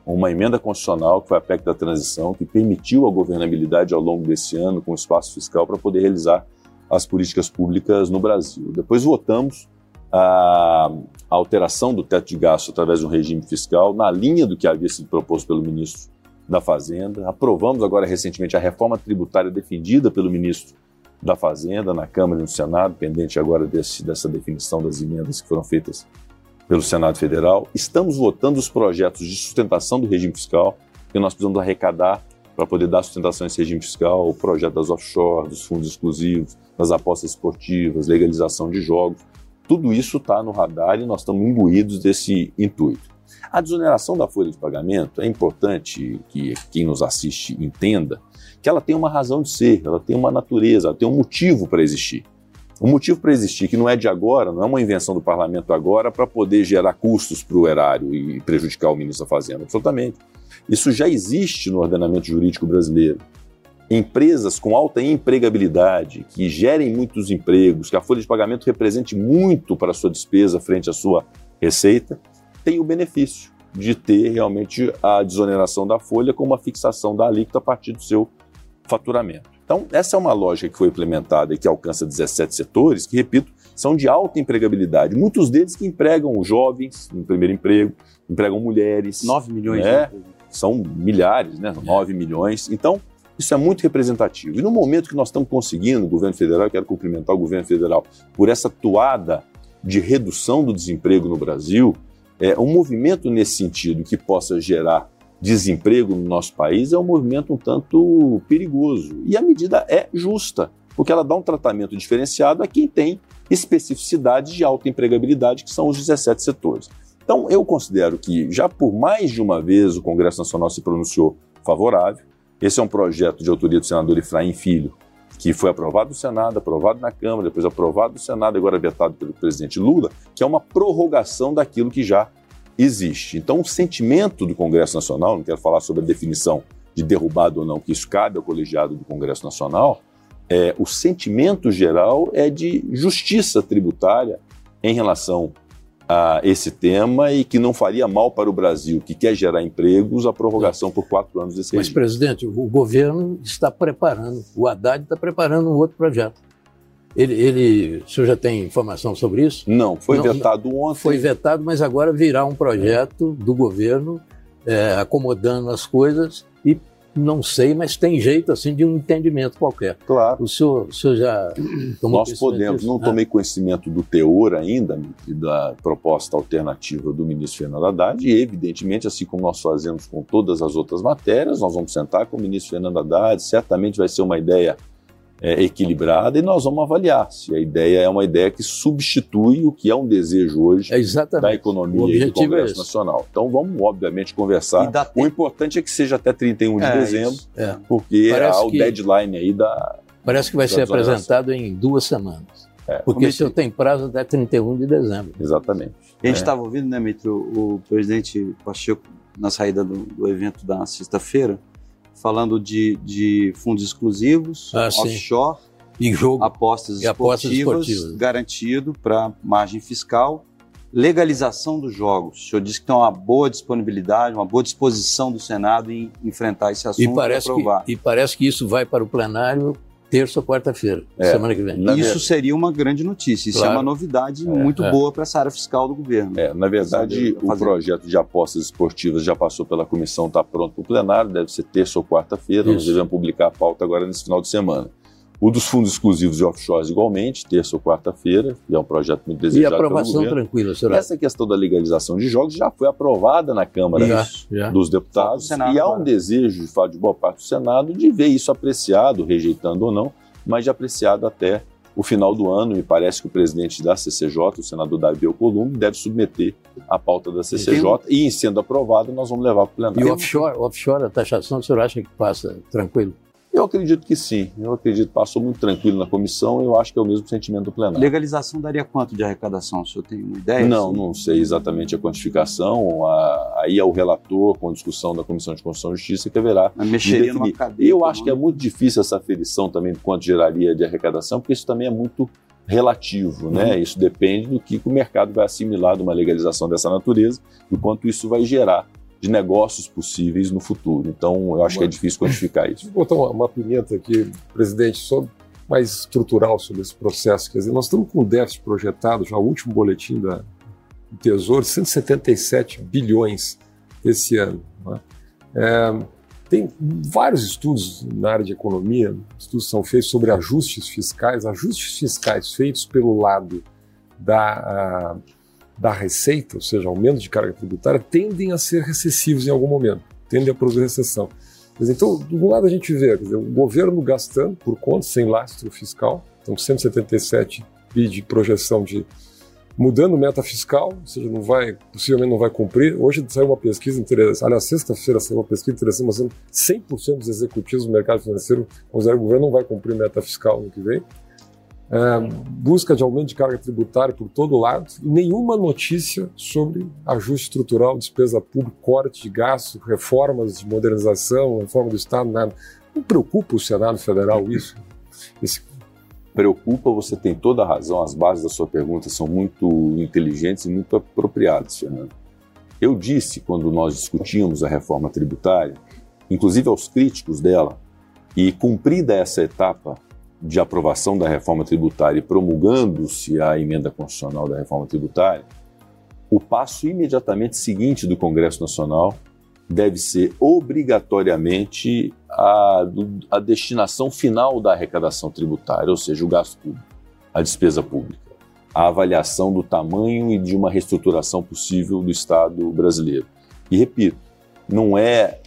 uma emenda constitucional, que foi a PEC da transição, que permitiu a governabilidade ao longo desse ano, com espaço fiscal, para poder realizar as políticas públicas no Brasil. Depois votamos a, a alteração do teto de gasto através de um regime fiscal, na linha do que havia sido proposto pelo ministro da Fazenda. Aprovamos agora recentemente a reforma tributária defendida pelo ministro da Fazenda, na Câmara e no Senado, pendente agora desse, dessa definição das emendas que foram feitas pelo Senado Federal. Estamos votando os projetos de sustentação do regime fiscal, que nós precisamos arrecadar para poder dar sustentação a esse regime fiscal, o projeto das offshore, dos fundos exclusivos, das apostas esportivas, legalização de jogos. Tudo isso está no radar e nós estamos imbuídos desse intuito. A desoneração da folha de pagamento é importante que quem nos assiste entenda que ela tem uma razão de ser, ela tem uma natureza, ela tem um motivo para existir. Um motivo para existir que não é de agora, não é uma invenção do parlamento agora para poder gerar custos para o erário e prejudicar o ministro da Fazenda, absolutamente. Isso já existe no ordenamento jurídico brasileiro. empresas com alta empregabilidade, que gerem muitos empregos, que a folha de pagamento represente muito para a sua despesa frente à sua receita, tem o benefício de ter realmente a desoneração da folha com uma fixação da alíquota a partir do seu faturamento. Então, essa é uma lógica que foi implementada e que alcança 17 setores, que, repito, são de alta empregabilidade. Muitos deles que empregam jovens no primeiro emprego, empregam mulheres. 9 milhões. Né? São milhares, né? 9 milhões. Então, isso é muito representativo. E no momento que nós estamos conseguindo, o governo federal, eu quero cumprimentar o governo federal por essa toada de redução do desemprego no Brasil, é, um movimento nesse sentido que possa gerar desemprego no nosso país é um movimento um tanto perigoso. E a medida é justa, porque ela dá um tratamento diferenciado a quem tem especificidades de alta empregabilidade, que são os 17 setores. Então, eu considero que já por mais de uma vez o Congresso Nacional se pronunciou favorável. Esse é um projeto de autoria do senador Efraim Filho, que foi aprovado no Senado, aprovado na Câmara, depois aprovado no Senado, agora vetado pelo presidente Lula, que é uma prorrogação daquilo que já existe. Então, o sentimento do Congresso Nacional, não quero falar sobre a definição de derrubado ou não, que isso cabe ao colegiado do Congresso Nacional, é, o sentimento geral é de justiça tributária em relação a esse tema e que não faria mal para o Brasil, que quer gerar empregos, a prorrogação por quatro anos desse Mas, regime. presidente, o governo está preparando, o Haddad está preparando um outro projeto. Ele, ele, o senhor já tem informação sobre isso? Não, foi Não, vetado ontem. Foi vetado, mas agora virá um projeto do governo é, acomodando as coisas e não sei, mas tem jeito assim de um entendimento qualquer. Claro. O senhor, o senhor já [clears throat] tomou Nós podemos, disso? não Ah, tomei conhecimento do teor ainda e da proposta alternativa do ministro Fernando Haddad, e evidentemente, assim como nós fazemos com todas as outras matérias, nós vamos sentar com o ministro Fernando Haddad, certamente vai ser uma ideia é, equilibrada e nós vamos avaliar se a ideia é uma ideia que substitui o que é um desejo hoje É da O economia e do é Congresso. Nacional. Então vamos, obviamente, conversar. E O importante é que seja até 31 de É, dezembro. É. porque Parece há o que- deadline aí da, Parece que vai ser apresentado em duas semanas. É, Porque Como o senhor tem prazo até 31 de dezembro. Exatamente. A gente É. estava ouvindo, né, Mitro, o presidente Pacheco, na saída do, do evento da sexta-feira, falando de, de fundos exclusivos, Ah, offshore, E jogo. apostas E apostas esportivas, esportivas. garantido para margem fiscal, legalização dos jogos. O senhor disse que tem uma boa disponibilidade, uma boa disposição do Senado em enfrentar esse assunto E parece, que, aprovar. e parece que isso vai para o plenário terça ou quarta-feira, É. semana que vem. Na Isso ver- seria uma grande notícia. Isso Claro. é uma novidade muito é. boa para essa área fiscal do governo. É, na verdade, o fazer- projeto de apostas esportivas já passou pela comissão, está pronto para o plenário, deve ser terça ou quarta-feira. Nós devemos publicar a pauta agora nesse final de semana. O dos fundos exclusivos e offshores, igualmente, terça ou quarta-feira, e é um projeto muito E desejado aprovação pelo governo. tranquila, senhor. Essa questão da legalização de jogos já foi aprovada na Câmara Já, Isso. já. dos Falta deputados Senado e há um agora. desejo, de fato, de boa parte do Senado de ver isso apreciado, rejeitando ou não, mas de apreciado até o final do ano. Me parece que o presidente da CCJ, o senador Davi Alcolumbre, deve submeter a pauta da CCJ e, em sendo aprovado, nós vamos levar para o E o plenário. offshore, offshore, a taxação, o senhor acha que passa tranquilo? Eu acredito que sim. Eu acredito que passou muito tranquilo na comissão e eu acho que é o mesmo sentimento do plenário. Legalização daria quanto de arrecadação? O senhor tem uma ideia? Não, assim? não sei exatamente a quantificação. A- aí é o relator, com discussão da Comissão de Constituição e Justiça, que haverá Mas mexeria de numa cadeia. Eu acho que é muito difícil essa aferição também do quanto geraria de arrecadação, porque isso também é muito relativo, né? Isso depende do que o mercado vai assimilar de uma legalização dessa natureza e quanto isso vai gerar de negócios possíveis no futuro. Então, eu acho que é difícil quantificar isso. Vou botar uma, uma pimenta aqui, presidente, só mais estrutural sobre esse processo. Quer dizer, nós estamos com um déficit projetado, já o último boletim da, do Tesouro, 177 bilhões esse ano. né? É, tem vários estudos na área de economia, estudos são feitos sobre ajustes fiscais, ajustes fiscais feitos pelo lado da, a, da receita, ou seja, aumento de carga tributária, tendem a ser recessivos em algum momento, tendem a produzir recessão. Então, de um lado a gente vê dizer, o governo gastando por conta, sem lastro fiscal, então 177 bi de projeção de mudando meta fiscal, ou seja, não vai, possivelmente não vai cumprir. Hoje saiu uma pesquisa interessante, aliás, sexta-feira saiu uma pesquisa interessante, que 100% dos executivos do mercado financeiro consideram que o governo não vai cumprir meta fiscal no que vem. É, busca de aumento de carga tributária por todo lado e nenhuma notícia sobre ajuste estrutural, despesa pública, corte de gastos, reformas de modernização, reforma do Estado, nada. Não preocupa o Senado Federal isso? Esse... Preocupa, você tem toda a razão, as bases da sua pergunta são muito inteligentes e muito apropriadas, Fernando. Eu disse, quando nós discutimos a reforma tributária, inclusive aos críticos dela, e cumprida essa etapa de aprovação da reforma tributária e promulgando-se a emenda constitucional da reforma tributária, o passo imediatamente seguinte do Congresso Nacional deve ser obrigatoriamente a, a destinação final da arrecadação tributária, ou seja, o gasto público, a despesa pública, a avaliação do tamanho e de uma reestruturação possível do Estado brasileiro. E repito, não é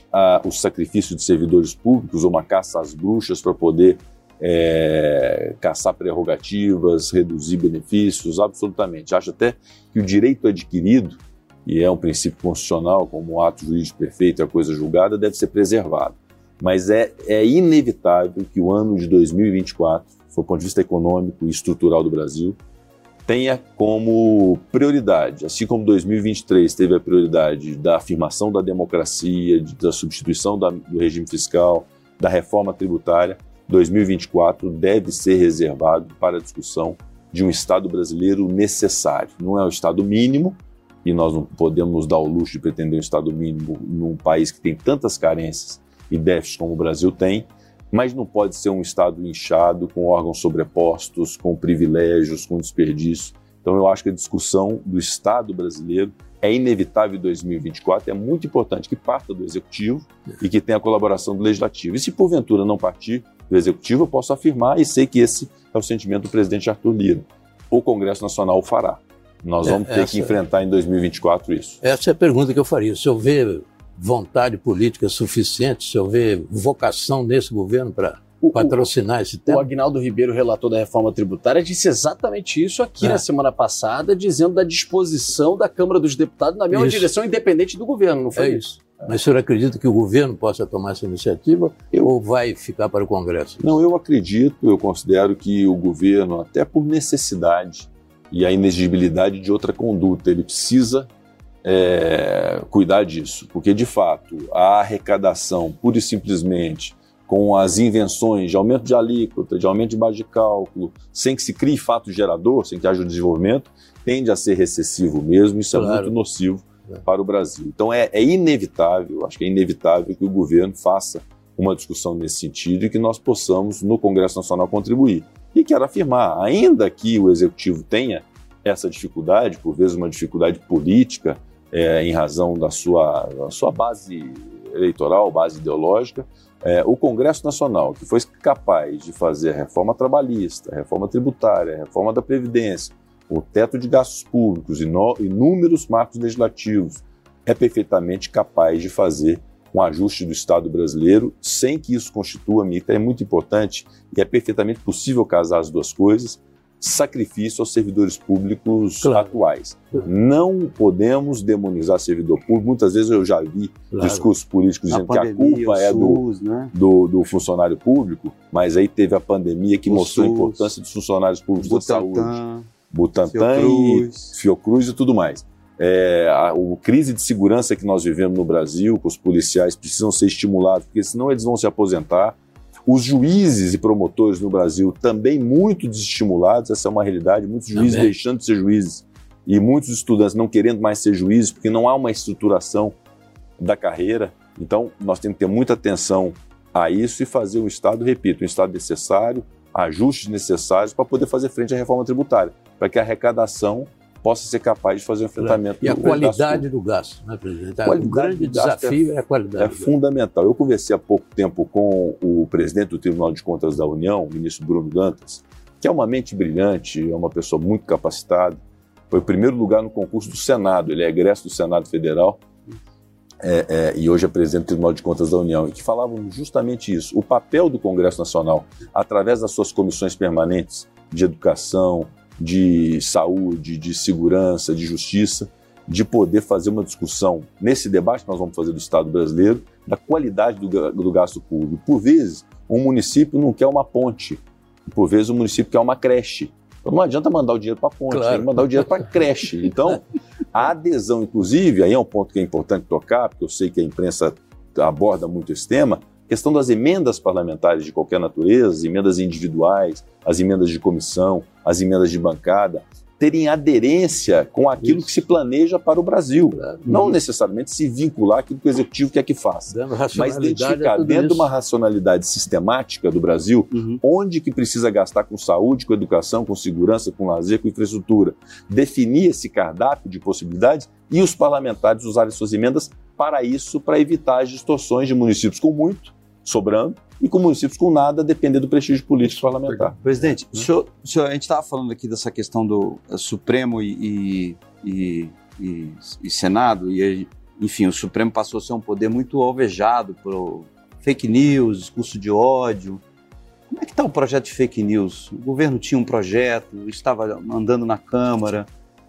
o sacrifício de servidores públicos ou uma caça às bruxas para poder é, caçar prerrogativas, reduzir benefícios, absolutamente. Acho até que o direito adquirido, e é um princípio constitucional, como o ato jurídico perfeito a coisa julgada, deve ser preservado. Mas é, é inevitável que o ano de 2024, do ponto de vista econômico e estrutural do Brasil, tenha como prioridade, assim como 2023 teve a prioridade da afirmação da democracia, da substituição da, do regime fiscal, da reforma tributária, 2024 deve ser reservado para a discussão de um Estado brasileiro necessário. Não é o Estado mínimo, e nós não podemos nos dar o luxo de pretender um Estado mínimo num país que tem tantas carências e déficits como o Brasil tem, mas não pode ser um Estado inchado, com órgãos sobrepostos, com privilégios, com desperdício. Então, eu acho que a discussão do Estado brasileiro é inevitável em 2024, é muito importante que parta do Executivo e que tenha a colaboração do Legislativo. E se porventura não partir do Executivo, eu posso afirmar, e sei que esse é o sentimento do presidente Arthur Lira, o Congresso Nacional o fará. Nós vamos é, ter que enfrentar em 2024 isso. Essa é a pergunta que eu faria. Se houver vontade política suficiente, se houver vocação nesse governo para patrocinar esse tema. O Agnaldo Ribeiro, relator da reforma tributária, disse exatamente isso aqui é. na semana passada, dizendo da disposição da Câmara dos Deputados na mesma isso. direção, independente do governo, não foi é isso? Mas o senhor acredita que o governo possa tomar essa iniciativa eu, ou vai ficar para o Congresso? Não, eu acredito, eu considero que o governo, até por necessidade e a inexigibilidade de outra conduta, ele precisa é, cuidar disso, porque de fato a arrecadação, pura e simplesmente, com as invenções de aumento de alíquota, de aumento de base de cálculo, sem que se crie fato gerador, sem que haja o desenvolvimento, tende a ser recessivo mesmo, isso claro. é muito nocivo é. para o Brasil. Então é, é inevitável, acho que é inevitável que o governo faça uma discussão nesse sentido e que nós possamos, no Congresso Nacional, contribuir. E quero afirmar, ainda que o Executivo tenha essa dificuldade, por vezes uma dificuldade política, é, em razão da sua, da sua base eleitoral, base ideológica, é, o Congresso Nacional, que foi capaz de fazer reforma trabalhista, reforma tributária, reforma da Previdência, o teto de gastos públicos e inúmeros marcos legislativos, é perfeitamente capaz de fazer um ajuste do Estado brasileiro sem que isso constitua, Mita, é muito importante e é perfeitamente possível casar as duas coisas, sacrifício aos servidores públicos claro. atuais. Não podemos demonizar servidor público. Muitas vezes eu já vi claro. discursos políticos dizendo pandemia, que a culpa é SUS, do, né? do, do, funcionário público, mas aí teve a pandemia que o mostrou SUS, a importância dos funcionários públicos Butantan, da saúde. Butantan Fiocruz. e Fiocruz e tudo mais. É, a, a crise de segurança que nós vivemos no Brasil, que os policiais precisam ser estimulados, porque senão eles vão se aposentar os juízes e promotores no Brasil também muito desestimulados, essa é uma realidade, muitos juízes também. deixando de ser juízes e muitos estudantes não querendo mais ser juízes porque não há uma estruturação da carreira. Então, nós temos que ter muita atenção a isso e fazer um Estado, repito, um Estado necessário, ajustes necessários para poder fazer frente à reforma tributária, para que a arrecadação possa ser capaz de fazer um enfrentamento. E a qualidade do gasto, né, presidente? O grande desafio é, é, a qualidade. É fundamental. Eu conversei há pouco tempo com o presidente do Tribunal de Contas da União, o ministro Bruno Dantas, que é uma mente brilhante, é uma pessoa muito capacitada. Foi o primeiro lugar no concurso do Senado, ele é egresso do Senado Federal. É, é, e hoje é presidente do Tribunal de Contas da União, e que falavam justamente isso: o papel do Congresso Nacional, através das suas comissões permanentes de educação, de saúde, de segurança, de justiça, de poder fazer uma discussão nesse debate que nós vamos fazer do Estado brasileiro, da qualidade do, do gasto público. Por vezes, um município não quer uma ponte, por vezes, o um município quer uma creche. Então, não adianta mandar o dinheiro para a ponte, claro. tem que mandar o dinheiro para a creche. Então, [laughs] a adesão, inclusive, aí é um ponto que é importante tocar, porque eu sei que a imprensa aborda muito esse tema, questão das emendas parlamentares de qualquer natureza, as emendas individuais, as emendas de comissão, as emendas de bancada, terem aderência com aquilo Isso. que se planeja para o Brasil. Claro. Não necessariamente se vincular aquilo que o executivo quer que faça, mas identificar dentro de uma racionalidade sistemática do Brasil, uhum. onde que precisa gastar com saúde, com educação, com segurança, com lazer, com infraestrutura. Definir esse cardápio de possibilidades e os parlamentares usarem suas emendas para isso, para evitar as distorções de municípios com muito sobrando e com municípios com nada, depender do prestígio político parlamentar. Presidente, o senhor, o senhor, a gente estava falando aqui dessa questão do uh, Supremo e, e, e, e, Senado, e enfim, o Supremo passou a ser um poder muito alvejado por fake news, discurso de ódio. Como é que está o projeto de fake news? O governo tinha um projeto, estava andando na Câmara.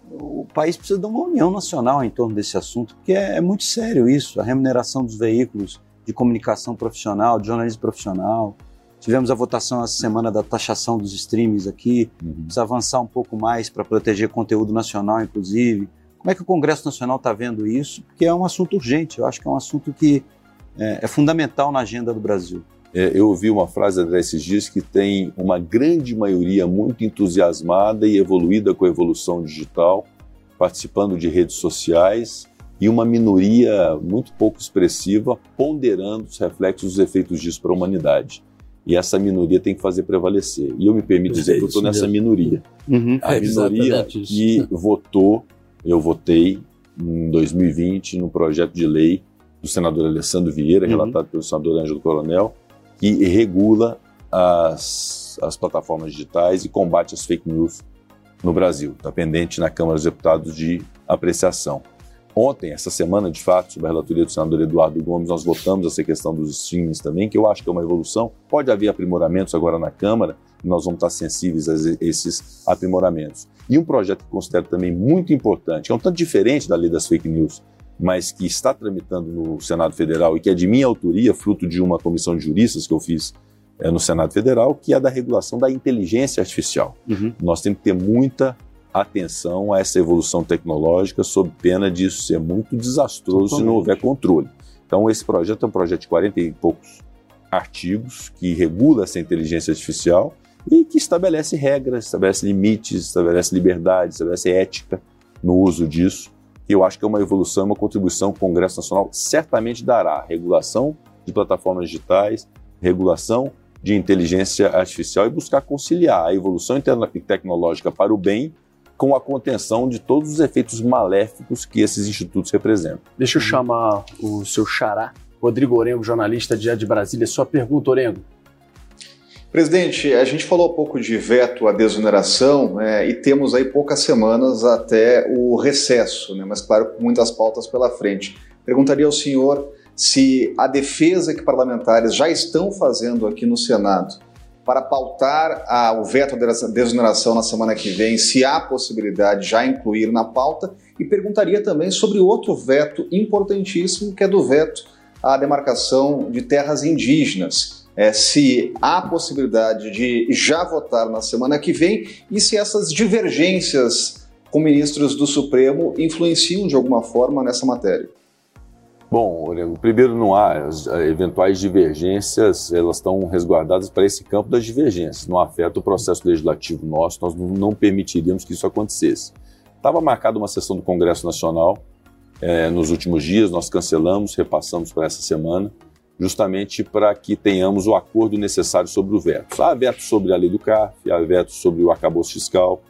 O país precisa de uma união nacional em torno desse assunto, porque é, é muito sério isso, a remuneração dos veículos de comunicação profissional, de jornalismo profissional. Tivemos a votação essa semana da taxação dos streams aqui. Uhum. Precisa avançar um pouco mais para proteger conteúdo nacional, inclusive. Como é que o Congresso Nacional está vendo isso? Porque é um assunto urgente. Eu acho que é um assunto que é, é fundamental na agenda do Brasil. É, eu ouvi uma frase André, esses dias que tem uma grande maioria muito entusiasmada e evoluída com a evolução digital, participando de redes sociais e uma minoria muito pouco expressiva ponderando os reflexos dos efeitos disso para a humanidade. E essa minoria tem que fazer prevalecer. E eu me permito dizer é que eu estou nessa minoria. Uhum, a é minoria que votou, eu votei em 2020 no projeto de lei do senador Alessandro Vieira, uhum. relatado pelo senador Ângelo Coronel, que regula as, as plataformas digitais e combate as fake news no Brasil. Está pendente na Câmara dos Deputados de apreciação. Ontem, essa semana, de fato, sob a relatoria do senador Eduardo Gomes, nós votamos essa questão dos streamings também, que eu acho que é uma evolução. Pode haver aprimoramentos agora na Câmara, e nós vamos estar sensíveis a esses aprimoramentos. E um projeto que considero também muito importante, que é um tanto diferente da lei das fake news, mas que está tramitando no Senado Federal e que é de minha autoria, fruto de uma comissão de juristas que eu fiz é, no Senado Federal, que é da regulação da inteligência artificial. Uhum. Nós temos que ter muita atenção a essa evolução tecnológica, sob pena disso ser muito desastroso Totalmente. se não houver controle. Então, esse projeto é um projeto de 40 e poucos artigos que regula essa inteligência artificial e que estabelece regras, estabelece limites, estabelece liberdade, estabelece ética no uso disso. E eu acho que é uma evolução, uma contribuição que o Congresso Nacional certamente dará. Regulação de plataformas digitais, regulação de inteligência artificial e buscar conciliar a evolução tecnológica para o bem com a contenção de todos os efeitos maléficos que esses institutos representam. Deixa eu chamar o seu xará, Rodrigo Orengo, jornalista de de Brasília. Sua pergunta, Orengo. Presidente, a gente falou um pouco de veto à desoneração é, e temos aí poucas semanas até o recesso, né, mas claro, com muitas pautas pela frente. Perguntaria ao senhor se a defesa que parlamentares já estão fazendo aqui no Senado para pautar a, o veto à desoneração na semana que vem, se há possibilidade de já incluir na pauta, e perguntaria também sobre outro veto importantíssimo, que é do veto à demarcação de terras indígenas. É, se há possibilidade de já votar na semana que vem e se essas divergências com ministros do Supremo influenciam de alguma forma nessa matéria. Bom, primeiro não há as eventuais divergências, elas estão resguardadas para esse campo das divergências. Não afeta o processo legislativo nosso, nós não permitiríamos que isso acontecesse. Estava marcada uma sessão do Congresso Nacional é, nos últimos dias, nós cancelamos, repassamos para essa semana, justamente para que tenhamos o acordo necessário sobre o veto. Há veto sobre a lei do CARF, há veto sobre o arcabouço fiscal,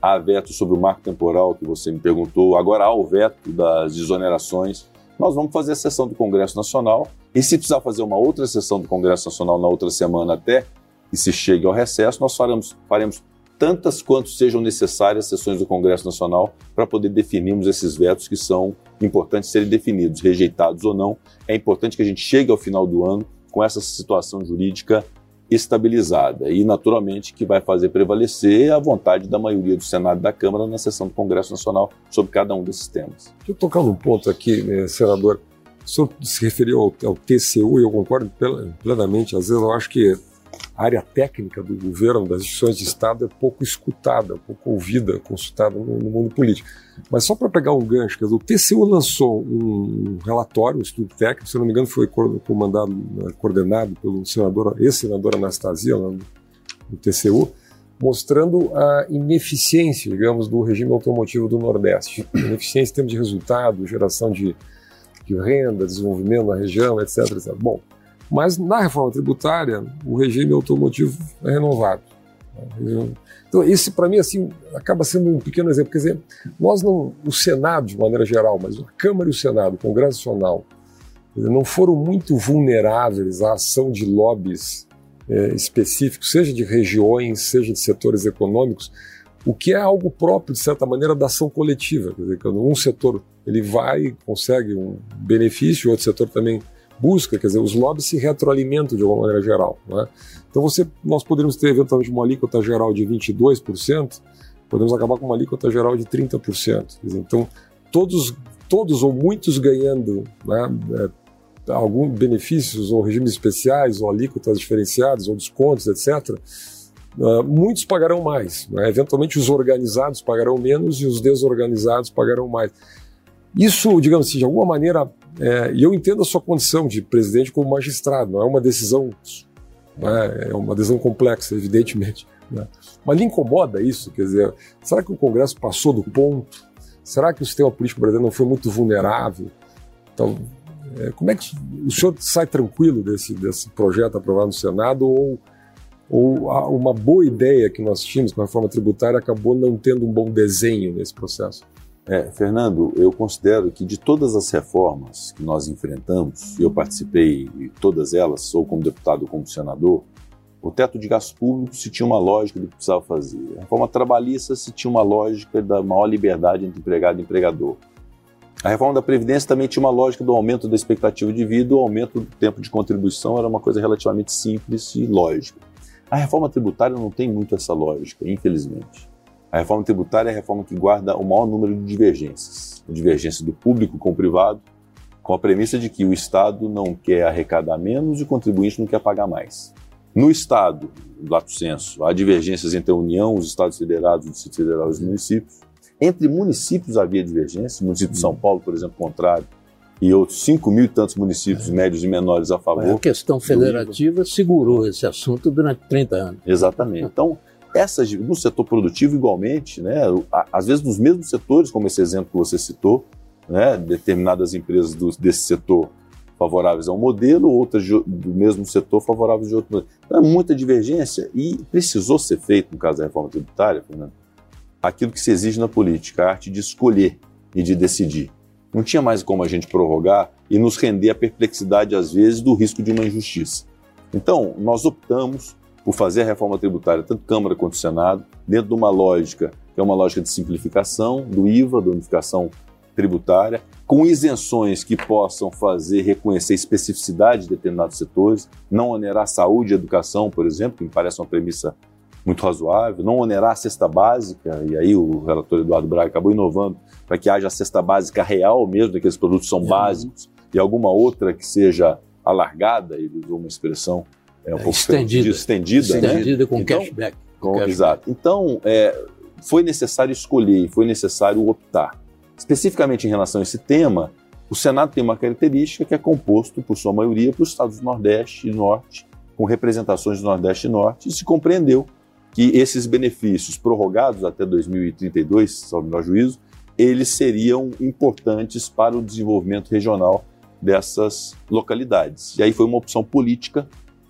há veto sobre o marco temporal que você me perguntou, agora há o veto das desonerações nós vamos fazer a sessão do Congresso Nacional e se precisar fazer uma outra sessão do Congresso Nacional na outra semana até que se chegue ao recesso, nós faremos, faremos tantas quanto sejam necessárias sessões do Congresso Nacional para poder definirmos esses vetos que são importantes serem definidos, rejeitados ou não. É importante que a gente chegue ao final do ano com essa situação jurídica estabilizada e, naturalmente, que vai fazer prevalecer a vontade da maioria do Senado e da Câmara na sessão do Congresso Nacional sobre cada um desses temas. Deixa eu tocar num ponto aqui, né, senador. O senhor se referiu ao, ao TCU e eu concordo plenamente. Às vezes eu acho que área técnica do governo, das instituições de Estado, é pouco escutada, pouco ouvida, consultada no, no mundo político. Mas só para pegar um gancho, dizer, o TCU lançou um relatório, um estudo técnico, se não me engano foi comandado, né, coordenado pelo senador, ex-senador Anastasia, no TCU, mostrando a ineficiência, digamos, do regime automotivo do Nordeste. Ineficiência em termos de resultado, geração de, de renda, desenvolvimento na região, etc, etc. Bom, mas na reforma tributária, o regime automotivo é renovado. Então, esse, para mim, assim, acaba sendo um pequeno exemplo. Quer dizer, nós não, o Senado, de maneira geral, mas a Câmara e o Senado, o Congresso Nacional, não foram muito vulneráveis à ação de lobbies é, específicos, seja de regiões, seja de setores econômicos, o que é algo próprio, de certa maneira, da ação coletiva. Quer dizer, quando um setor ele vai e consegue um benefício, o outro setor também busca, quer dizer, os lobbies se retroalimentam de alguma maneira geral. Né? Então você, nós poderíamos ter eventualmente uma alíquota geral de 22%, podemos acabar com uma alíquota geral de 30%. Dizer, então todos, todos ou muitos ganhando né, é, alguns benefícios ou regimes especiais ou alíquotas diferenciadas ou descontos, etc., Uh, muitos pagarão mais. Né? Eventualmente, os organizados pagarão menos e os desorganizados pagarão mais. Isso, digamos assim, de alguma maneira é, e eu entendo a sua condição de presidente como magistrado, não é uma decisão, é, é uma decisão complexa, evidentemente. Né? Mas lhe incomoda isso? Quer dizer, será que o Congresso passou do ponto? Será que o sistema político brasileiro não foi muito vulnerável? Então, é, como é que o senhor sai tranquilo desse, desse projeto aprovado no Senado ou, ou uma boa ideia que nós tínhamos com a reforma tributária acabou não tendo um bom desenho nesse processo? É, Fernando, eu considero que de todas as reformas que nós enfrentamos, e eu participei de todas elas, sou como deputado, como senador, o teto de gastos públicos se tinha uma lógica do que precisava fazer. A reforma trabalhista se tinha uma lógica da maior liberdade entre empregado e empregador. A reforma da Previdência também tinha uma lógica do aumento da expectativa de vida, o aumento do tempo de contribuição era uma coisa relativamente simples e lógica. A reforma tributária não tem muito essa lógica, infelizmente. A reforma tributária é a reforma que guarda o maior número de divergências. Divergência do público com o privado, com a premissa de que o Estado não quer arrecadar menos e o contribuinte não quer pagar mais. No Estado, lato senso, há divergências entre a União, os Estados Federados, o Distrito Federal e os municípios. Entre municípios havia divergência, o município de São Paulo, por exemplo, contrário, e outros 5 mil e tantos municípios é. médios e menores a favor. A questão federativa segurou esse assunto durante 30 anos. Exatamente. Então, essas no setor produtivo igualmente, né, às vezes nos mesmos setores, como esse exemplo que você citou, né, determinadas empresas do, desse setor favoráveis a um modelo, outras de, do mesmo setor favoráveis de outro modelo. Então é muita divergência e precisou ser feito, no caso da reforma tributária, Fernando, aquilo que se exige na política, a arte de escolher e de decidir. Não tinha mais como a gente prorrogar e nos render à perplexidade, às vezes, do risco de uma injustiça. Então, nós optamos por fazer a reforma tributária, tanto Câmara quanto Senado, dentro de uma lógica que é uma lógica de simplificação do IVA, da unificação tributária, com isenções que possam fazer reconhecer especificidade de determinados setores, não onerar saúde e educação, por exemplo, que me parece uma premissa muito razoável, não onerar a cesta básica, e aí o relator Eduardo Braga acabou inovando para que haja a cesta básica real mesmo, daqueles produtos são básicos, e alguma outra que seja alargada, ele usou uma expressão é um pouco estendida, estendida, estendida né? com então, cashback. Com, cashback. Exato. Então, é, foi necessário escolher, foi necessário optar. Especificamente em relação a esse tema, o Senado tem uma característica que é composto, por sua maioria, por estados do Nordeste e Norte, com representações do Nordeste e Norte, e se compreendeu que esses benefícios prorrogados até 2032, salvo meu juízo, eles seriam importantes para o desenvolvimento regional dessas localidades. E aí foi uma opção política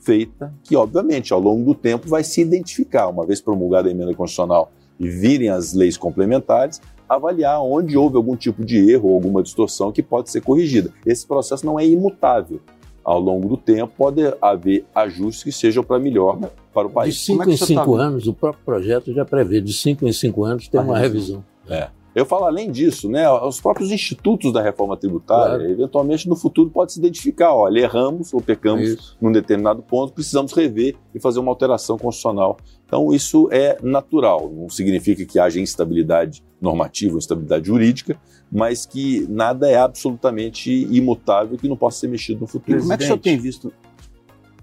feita que, obviamente, ao longo do tempo vai se identificar, uma vez promulgada a emenda constitucional e virem as leis complementares, avaliar onde houve algum tipo de erro ou alguma distorção que pode ser corrigida. Esse processo não é imutável. Ao longo do tempo, pode haver ajustes que sejam para melhor para o país. De 5 é em 5 tá... anos, o próprio projeto já prevê, de 5 em 5 anos tem a uma revisão. revisão. É. Eu falo além disso, né, os próprios institutos da reforma tributária, claro. eventualmente no futuro pode se identificar, olha, erramos ou pecamos isso. num determinado ponto, precisamos rever e fazer uma alteração constitucional. Então isso é natural, não significa que haja instabilidade normativa, instabilidade jurídica, mas que nada é absolutamente imutável que não possa ser mexido no futuro. Como é que o senhor tem visto?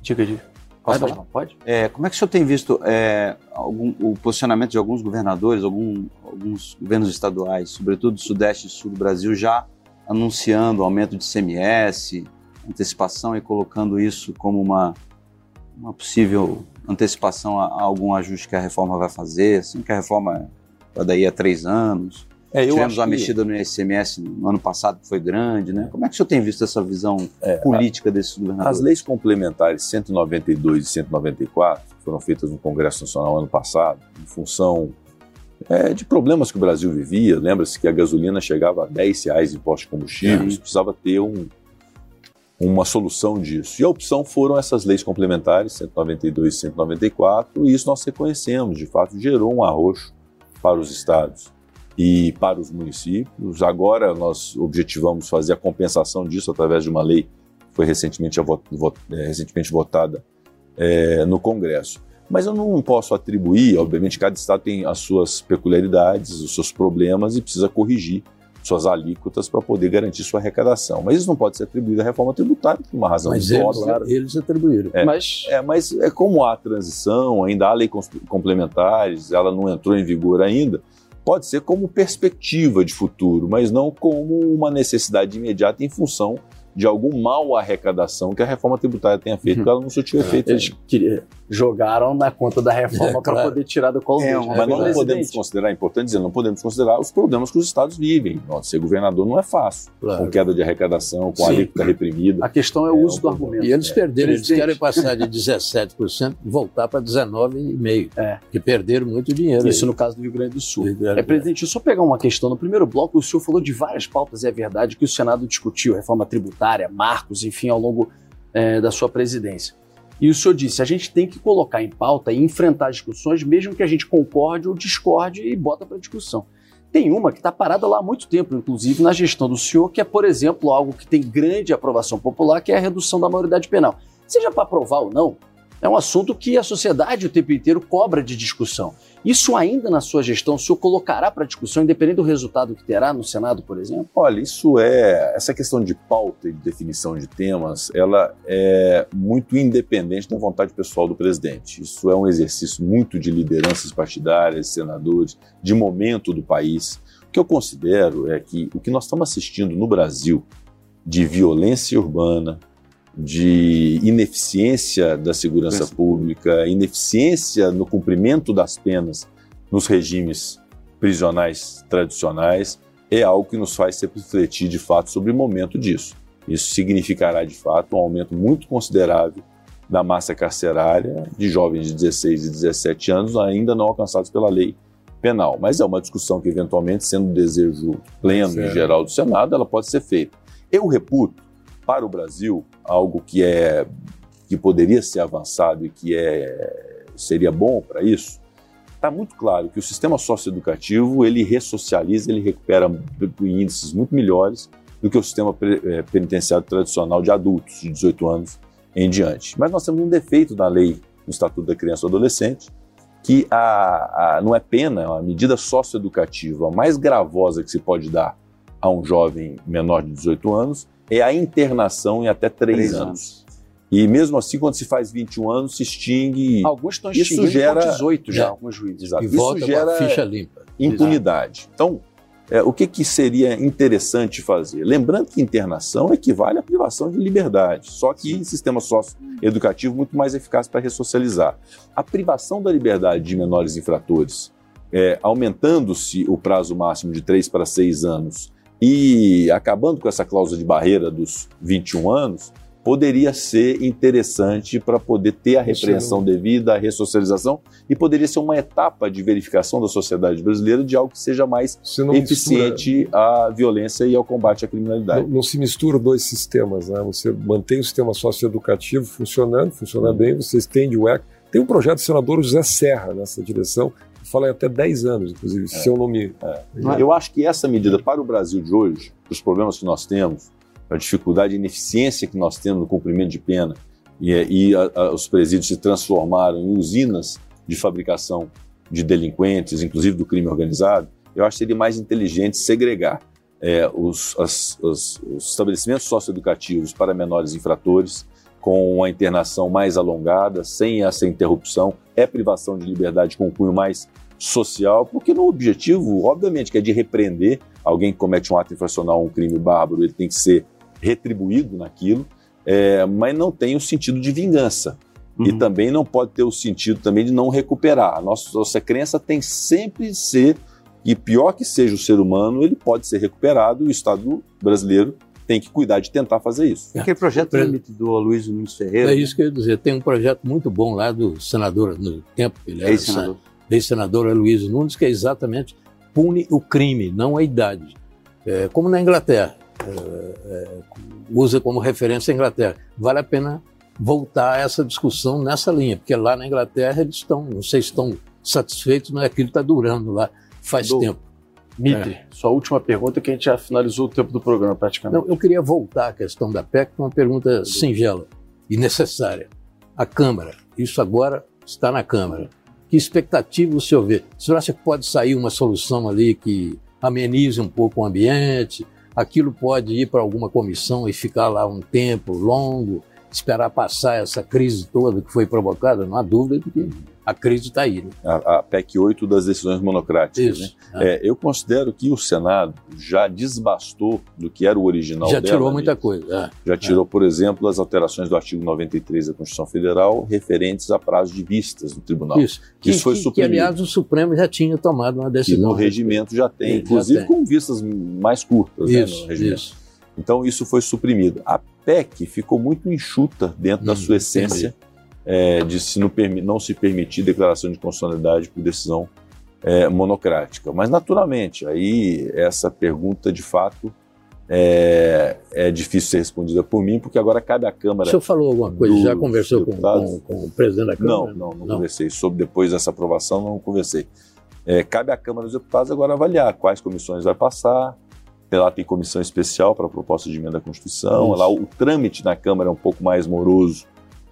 Diga, diga. Posso Vai, falar? Pode? É, como é que o senhor tem visto é, algum- o posicionamento de alguns governadores, algum- alguns governos estaduais, sobretudo do Sudeste e Sul do Brasil, já anunciando aumento de CMS, antecipação e colocando isso como uma, uma possível antecipação a, a algum ajuste que a reforma vai fazer, assim que a reforma vai daí a três anos. É, Tivemos uma que- mexida no ICMS no ano passado que foi grande, né? Como é que o senhor tem visto essa visão política desses governadores? As leis complementares 192 e 194, que foram feitas no Congresso Nacional ano passado, em função é, de problemas que o Brasil vivia, lembra-se que a gasolina chegava a 10 reais de imposto de combustível, Sim. precisava ter um- uma solução disso. E a opção foram essas leis complementares, 192 e 194, e isso nós reconhecemos, de fato, gerou um arroxo para os estados e para os municípios. Agora nós objetivamos fazer a compensação disso através de uma lei que foi recentemente, a vo- vo- eh, recentemente votada eh, no Congresso. Mas eu não posso atribuir, obviamente, cada estado tem as suas peculiaridades, os seus problemas e precisa corrigir suas alíquotas para poder garantir sua arrecadação. Mas isso não pode ser atribuído à reforma tributária por uma razão Mas eles, óbvia. eles atribuíram. É. Mas É, mas é como há transição, ainda há lei cons- complementares, ela não entrou em vigor ainda, pode ser como perspectiva de futuro, mas não como uma necessidade imediata em função de algum mal arrecadação que a reforma tributária tenha feito, porque ela não surtiu efeito. eles queriam- jogaram na conta da reforma [laughs] É, para claro. poder tirar do colo É, né? Mas nós não podemos considerar, é importante dizer, não podemos considerar os problemas que os estados vivem. Nossa, ser governador não é fácil, Claro. com queda de arrecadação, com a Sim. alíquota reprimida. A questão é o É, uso um do argumento. E eles perderam, eles querem passar de [laughs] 17% e voltar para 19,5%. É. Que perderam muito dinheiro. Isso aí. no caso do Rio Grande do Sul. É, presidente, deixa eu só pegar uma questão. No primeiro bloco, o senhor falou de várias pautas, e é verdade, que o Senado discutiu, reforma tributária, marcos, enfim, ao longo eh, da sua presidência. E o senhor disse, a gente tem que colocar em pauta e enfrentar discussões, mesmo que a gente concorde ou discorde e bota para discussão. Tem uma que está parada lá há muito tempo, inclusive na gestão do senhor, que é, por exemplo, algo que tem grande aprovação popular, que é a redução da maioridade penal. Seja para aprovar ou não, é um assunto que a sociedade o tempo inteiro cobra de discussão. Isso ainda na sua gestão, o senhor colocará para discussão, independente do resultado que terá no Senado, por exemplo? Olha, isso é. Essa questão de pauta e de definição de temas, ela é muito independente da vontade pessoal do presidente. Isso é um exercício muito de lideranças partidárias, senadores, de momento do país. O que eu considero é que o que nós estamos assistindo no Brasil de violência urbana, de ineficiência da segurança pública, ineficiência no cumprimento das penas nos regimes prisionais tradicionais, é algo que nos faz sempre refletir de fato sobre o momento disso. Isso significará de fato um aumento muito considerável da massa carcerária de jovens de 16 e 17 anos ainda não alcançados pela lei penal. Mas é uma discussão que, eventualmente, sendo um desejo pleno e geral do Senado, ela pode ser feita. Eu reputo, para o Brasil, algo que é que poderia ser avançado e que é, seria bom para isso, está muito claro que o sistema socioeducativo ele ressocializa, ele recupera índices muito melhores do que o sistema eh, penitenciário tradicional de adultos de 18 anos em diante. Mas nós temos um defeito na lei no Estatuto da Criança e do Adolescente, que a, a- não é pena, é uma medida socioeducativa mais gravosa que se pode dar a um jovem menor de 18 anos é a internação em até 3, Três anos. E mesmo assim, quando se faz 21 anos, se extingue Alguns estão Isso extinguindo gera- por 18 já, É. alguns juízes. Exato. E Isso volta gera- a ficha limpa. impunidade. Então, é, o que, que seria interessante fazer? Lembrando que internação equivale à privação de liberdade, só que em sistema socioeducativo muito mais eficaz para ressocializar. A privação da liberdade de menores infratores, é, aumentando-se o prazo máximo de 3 para 6 anos e acabando com essa cláusula de barreira dos 21 anos, poderia ser interessante para poder ter a repreensão devida, a ressocialização, e poderia ser uma etapa de verificação da sociedade brasileira de algo que seja mais não mistura- eficiente à violência e ao combate à criminalidade. Não, não se mistura dois sistemas, né? Você mantém o sistema socioeducativo funcionando, funciona Uhum. bem, você estende o ECA. Tem um projeto do senador José Serra nessa direção, fala em até 10 anos, inclusive, se eu não me... Eu acho que essa medida para o Brasil de hoje, os problemas que nós temos, a dificuldade e ineficiência que nós temos no cumprimento de pena, e, e a- a- os presídios se transformaram em usinas de fabricação de delinquentes, inclusive do crime organizado, eu acho que seria mais inteligente segregar é, os, as, as, os estabelecimentos socioeducativos para menores infratores, com uma internação mais alongada, sem essa interrupção, é privação de liberdade com cunho mais social, porque no objetivo, obviamente, que é de repreender alguém que comete um ato infracional, um crime bárbaro, ele tem que ser retribuído naquilo, é, mas não tem o sentido de vingança. Uhum. E também não pode ter o sentido também de não recuperar. A nossa, nossa crença tem sempre de ser que pior que seja o ser humano, ele pode ser recuperado e o Estado brasileiro tem que cuidar de tentar fazer isso. Aquele projeto é. do Aloysio Nunes Ferreira. É isso que eu ia dizer. Tem um projeto muito bom lá do senador, no tempo que ele era ex-senador, ex-senador Aloysio Nunes, que é exatamente pune o crime, não a idade. É, como na Inglaterra, é, é, usa como referência a Inglaterra. Vale a pena voltar a essa discussão nessa linha, porque lá na Inglaterra eles estão, não sei se estão satisfeitos, mas aquilo está durando lá faz Do... tempo. Mitre, é. sua última pergunta que a gente já finalizou o tempo do programa praticamente. Não, eu queria voltar à questão da PEC com uma pergunta singela e necessária. A Câmara, isso agora está na Câmara. Que expectativa o senhor vê? O senhor acha que pode sair uma solução ali que amenize um pouco o ambiente? Aquilo pode ir para alguma comissão e ficar lá um tempo longo, esperar passar essa crise toda que foi provocada? Não há dúvida de que a crise está aí. Né? A, a, PEC 8 das decisões monocráticas. Isso, né? é. É, eu considero que o Senado já desbastou do que era o original já dela. Tirou muita coisa. É. Já tirou, por exemplo, as alterações do artigo 93 da Constituição Federal referentes a prazo de vistas do tribunal. Isso, que, Isso foi que, suprimido. Que, aliás, o Supremo já tinha tomado uma decisão. E no regimento já tem, inclusive já tem. com vistas mais curtas isso, né, no regimento. Isso. Então, isso foi suprimido. A PEC ficou muito enxuta dentro hum, da sua essência. É, de se não, não, se permitir declaração de constitucionalidade por decisão é, monocrática. Mas, naturalmente, aí essa pergunta, de fato, é, é, difícil ser respondida por mim, porque agora cabe à Câmara. O senhor falou alguma coisa? Já conversou com, com, com, o presidente da Câmara? Não, não, não, não. conversei. Sobre depois dessa aprovação, não conversei. É, cabe à Câmara dos Deputados agora avaliar quais comissões vai passar. Lá tem comissão especial para a proposta de emenda à Constituição. Lá o trâmite na Câmara é um pouco mais moroso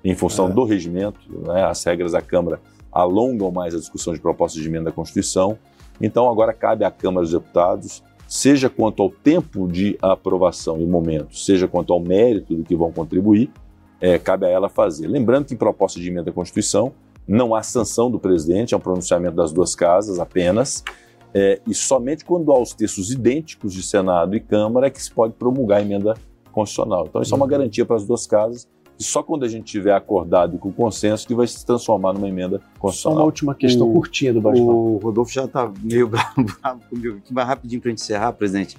em função é. do regimento, né, as regras da Câmara alongam mais a discussão de propostas de emenda à Constituição. Então, agora cabe à Câmara dos Deputados, seja quanto ao tempo de aprovação e momento, seja quanto ao mérito do que vão contribuir, é, cabe a ela fazer. Lembrando que em proposta de emenda à Constituição não há sanção do presidente, é um pronunciamento das duas casas apenas, é, e somente quando há os textos idênticos de Senado e Câmara é que se pode promulgar a emenda constitucional. Então, isso é uma uhum. garantia para as duas casas e só quando a gente tiver acordado e com consenso que vai se transformar numa emenda constitucional. Só uma última questão o, curtinha do bate O Rodolfo já está meio [laughs] bravo, comigo. Aqui, mais rapidinho para a gente encerrar, presidente.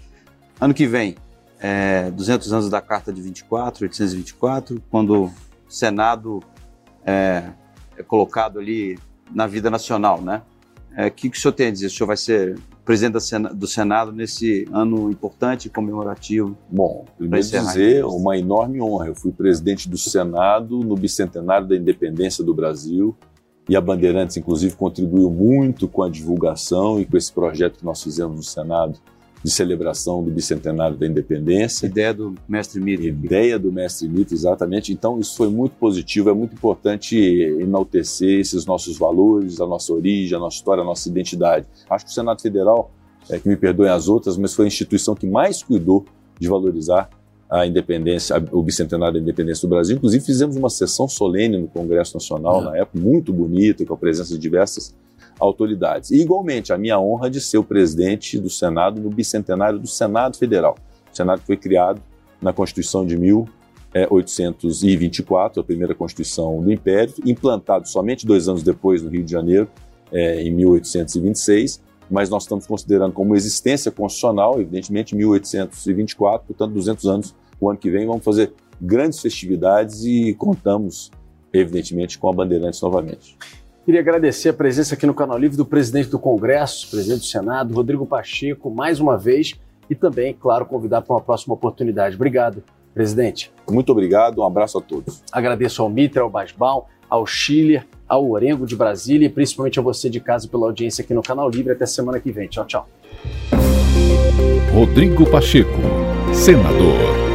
Ano que vem, é, 200 anos da Carta de 24, 824, quando o Senado é, é colocado ali na vida nacional, né? O é, que, que o senhor tem a dizer? O senhor vai ser presidente do Senado nesse ano importante e comemorativo? Bom, primeiro dizer, uma enorme honra. Eu fui presidente do Senado no bicentenário da independência do Brasil e a Bandeirantes, inclusive, contribuiu muito com a divulgação e com esse projeto que nós fizemos no Senado de celebração do bicentenário da independência. Ideia do mestre Mitre. Ideia do mestre Mitre, exatamente. Então, isso foi muito positivo, é muito importante enaltecer esses nossos valores, a nossa origem, a nossa história, a nossa identidade. Acho que o Senado Federal, é, que me perdoem as outras, mas foi a instituição que mais cuidou de valorizar a independência, o bicentenário da independência do Brasil. Inclusive, fizemos uma sessão solene no Congresso Nacional, é. na época, muito bonita, com a presença de diversas autoridades. E, igualmente, a minha honra de ser o presidente do Senado no bicentenário do Senado Federal. O Senado foi criado na Constituição de 1824, a primeira Constituição do Império, implantado somente dois anos depois no Rio de Janeiro, é, em 1826, mas nós estamos considerando como existência constitucional, evidentemente, 1824, portanto, 200 anos o ano que vem. Vamos fazer grandes festividades e contamos, evidentemente, com a Bandeirantes novamente. Queria agradecer a presença aqui no Canal Livre do presidente do Congresso, presidente do Senado, Rodrigo Pacheco, mais uma vez, e também, claro, convidar para uma próxima oportunidade. Obrigado, presidente. Muito obrigado, um abraço a todos. Agradeço ao Mitra, ao Basbal, ao Schiller, ao Orengo de Brasília e principalmente a você de casa pela audiência aqui no Canal Livre. Até semana que vem. Tchau, tchau. Rodrigo Pacheco, senador.